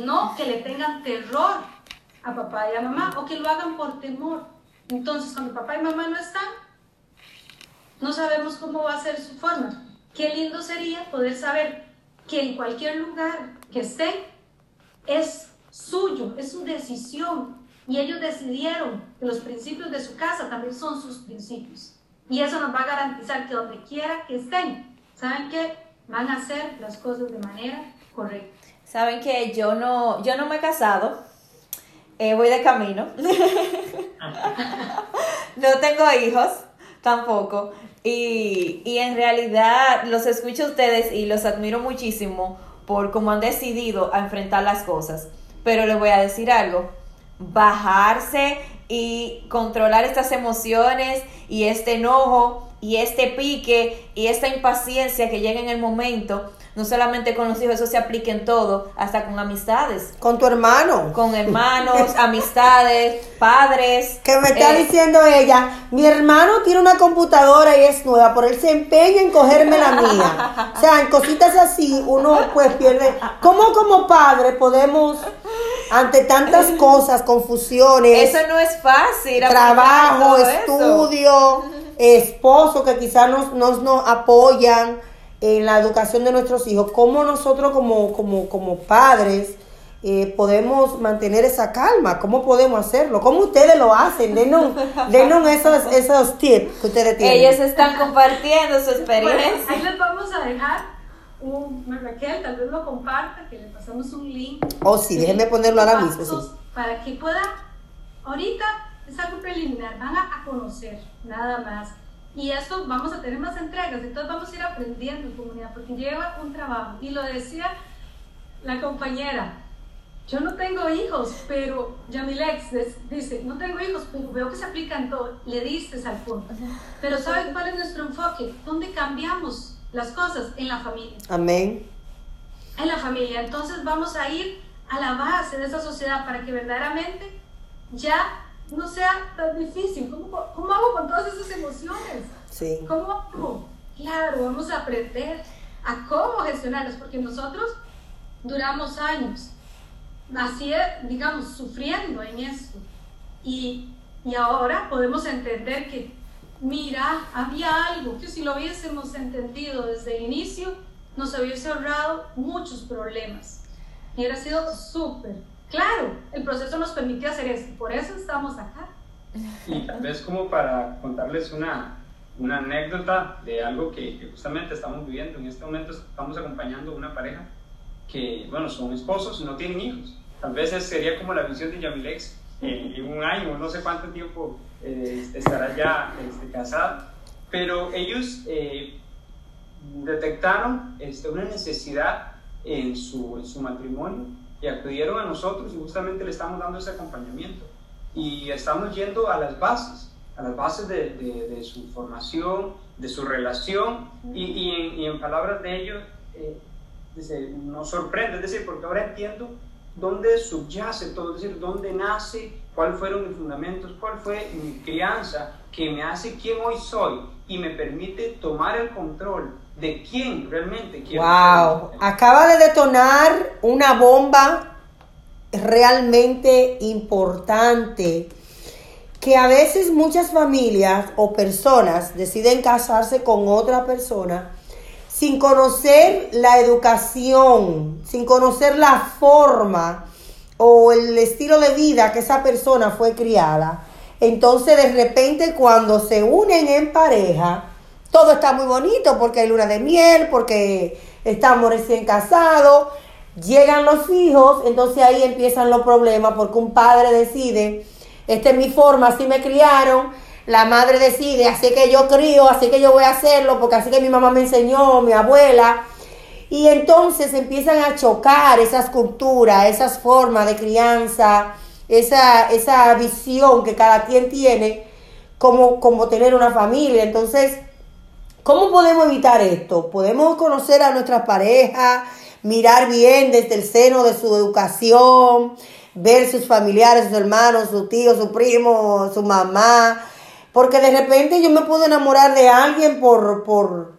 no que le tengan terror a papá y a mamá o que lo hagan por temor. Entonces, cuando papá y mamá no están, no sabemos cómo va a ser su forma. Qué lindo sería poder saber que en cualquier lugar que estén es suyo, es su decisión. Y ellos decidieron que los principios de su casa también son sus principios. Y eso nos va a garantizar que donde quiera que estén, ¿saben qué? Van a hacer las cosas de manera correcta. Saben que yo no, yo no me he casado, eh, voy de camino. no tengo hijos tampoco. Y, y en realidad los escucho a ustedes y los admiro muchísimo por cómo han decidido a enfrentar las cosas. Pero les voy a decir algo, bajarse y controlar estas emociones y este enojo y este pique y esta impaciencia que llega en el momento, no solamente con los hijos, eso se aplica en todo, hasta con amistades. Con tu hermano. Con hermanos, amistades, padres. Que me está eh, diciendo ella, mi hermano tiene una computadora y es nueva, pero él se empeña en cogerme la mía. O sea, en cositas así uno pues pierde. ¿Cómo como padre podemos, ante tantas cosas, confusiones, Eso no es fácil. trabajo, eso. estudio, esposo que quizás nos, nos, nos apoyan en la educación de nuestros hijos, cómo nosotros como, como, como padres eh, podemos mantener esa calma, cómo podemos hacerlo, cómo ustedes lo hacen, denos, denos esos, esos tips que ustedes tienen. Ellos están compartiendo su Bueno, experiencia. ahí les vamos a dejar un, Raquel, tal vez lo comparta, que le pasamos un link. Oh, sí, déjenme ponerlo ahora mismo, sí. Para que pueda, ahorita es algo preliminar, van a, a conocer nada más. Y esto vamos a tener más entregas, entonces vamos a ir aprendiendo en comunidad, porque lleva un trabajo. Y lo decía la compañera, yo no tengo hijos, pero Yamilex dice, no tengo hijos, pero veo que se aplican todo. Le diste al punto. Pero ¿sabes cuál es nuestro enfoque? ¿Dónde cambiamos las cosas? En la familia Amén. en la familia. Entonces vamos a ir a la base de esa sociedad para que verdaderamente ya no sea tan difícil. ¿Cómo, cómo hago con todas esas emociones? Sí. ¿Cómo hago? Claro, vamos a aprender a cómo gestionarlas, porque nosotros duramos años así, digamos, sufriendo en esto. Y, y ahora podemos entender que, mira, había algo que si lo hubiésemos entendido desde el inicio, nos hubiese ahorrado muchos problemas. Y hubiera sido súper. Claro, el proceso nos permitió hacer esto, por eso estamos acá. Y tal vez como para contarles una, una anécdota de algo que, justamente estamos viviendo. En este momento estamos acompañando a una pareja que, bueno, son esposos, no tienen hijos. Tal vez sería como la visión de Yamilex en, en un año, no sé cuánto tiempo eh, estará ya este, casada, pero ellos eh, detectaron este, una necesidad en su, en su matrimonio y acudieron a nosotros y justamente le estamos dando ese acompañamiento. Y estamos yendo a las bases, a las bases de, de, su formación, de su relación, y, y en, palabras de ellos, eh, dice, nos sorprende, es decir, porque ahora entiendo dónde subyace todo, es decir, dónde nace, cuáles fueron mis fundamentos, cuál fue mi crianza que me hace quien hoy soy y me permite tomar el control de quién realmente quiero Wow, ser. acaba de detonar una bomba realmente importante que a veces muchas familias o personas deciden casarse con otra persona sin conocer la educación, sin conocer la forma o el estilo de vida que esa persona fue criada. Entonces de repente cuando se unen en pareja, todo está muy bonito porque hay luna de miel, porque estamos recién casados, llegan los hijos, entonces ahí empiezan los problemas porque un padre decide, esta es mi forma, así me criaron, la madre decide, así que yo crío, así que yo voy a hacerlo, porque así que mi mamá me enseñó, mi abuela. Y entonces empiezan a chocar esas culturas, esas formas de crianza, esa, esa visión que cada quien tiene como, como tener una familia. Entonces, ¿cómo podemos evitar esto? Podemos conocer a nuestras parejas, mirar bien desde el seno de su educación, ver sus familiares, sus hermanos, su tío, su primo, su mamá, porque de repente yo me puedo enamorar de alguien por, por,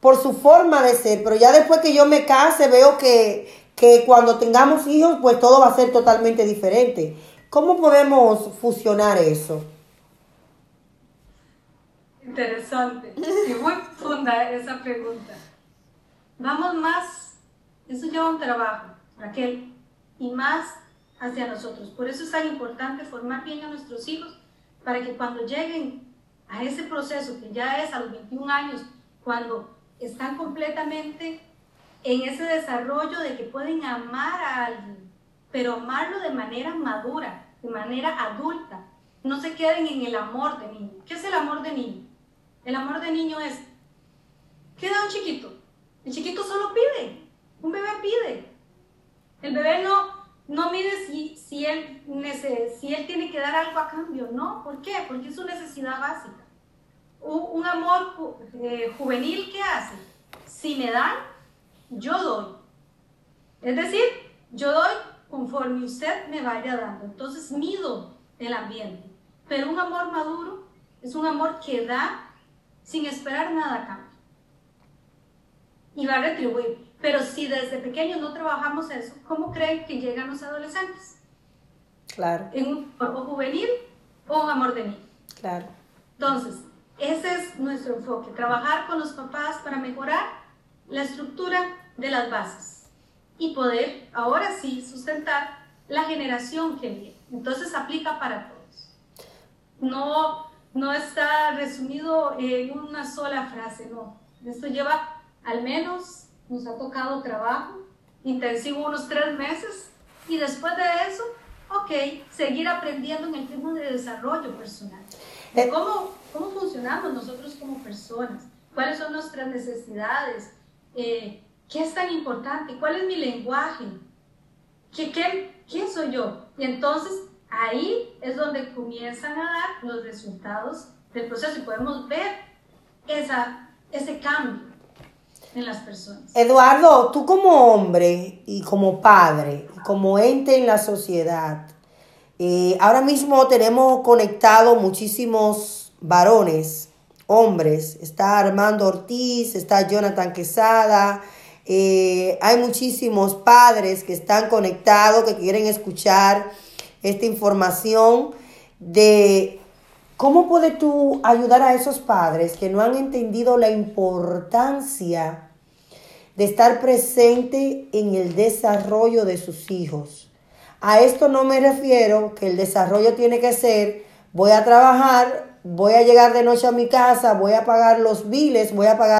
por su forma de ser, pero ya después que yo me case veo que, que cuando tengamos hijos pues todo va a ser totalmente diferente. ¿Cómo podemos fusionar eso? Interesante y muy profunda esa pregunta. Vamos más, eso lleva un trabajo, Raquel, y más hacia nosotros. Por eso es tan importante formar bien a nuestros hijos para que cuando lleguen a ese proceso que ya es a los 21 años, cuando están completamente en ese desarrollo de que pueden amar a alguien, pero amarlo de manera madura, de manera adulta, no se queden en el amor de niño. ¿Qué es el amor de niño? El amor de niño es, ¿qué da un chiquito? El chiquito solo pide, un bebé pide. El bebé no, no mide si, si, él si él tiene que dar algo a cambio, ¿no? ¿Por qué? Porque es su necesidad básica. Un, un amor eh, juvenil, ¿qué hace? Si me dan, yo doy. Es decir, yo doy conforme usted me vaya dando. Entonces mido el ambiente. Pero un amor maduro es un amor que da sin esperar nada a cambio. Y va a retribuir. Pero si desde pequeños no trabajamos eso, ¿cómo creen que llegan los adolescentes? Claro. En un cuerpo juvenil o un amor de niño. Claro. Entonces, ese es nuestro enfoque, trabajar con los papás para mejorar la estructura de las bases y poder ahora sí sustentar la generación que viene. Entonces aplica para todos. No, no está resumido en una sola frase, no. Esto lleva al menos nos ha tocado trabajo intensivo unos tres meses y después de eso, ok, seguir aprendiendo en el tema de desarrollo personal. De cómo, cómo funcionamos nosotros como personas, cuáles son nuestras necesidades, eh, qué es tan importante, cuál es mi lenguaje, ¿Qué, qué, quién soy yo. Y entonces ahí es donde comienzan a dar los resultados del proceso y podemos ver esa, ese cambio en las personas. Eduardo, tú como hombre y como padre, como ente en la sociedad, eh, ahora mismo tenemos conectados muchísimos varones, hombres. Está Armando Ortiz, está Jonathan Quesada, Eh, hay muchísimos padres que están conectados, que quieren escuchar esta información de cómo puedes tú ayudar a esos padres que no han entendido la importancia de estar presente en el desarrollo de sus hijos. A esto no me refiero que el desarrollo tiene que ser, voy a trabajar, voy a llegar de noche a mi casa, voy a pagar los biles, voy a pagar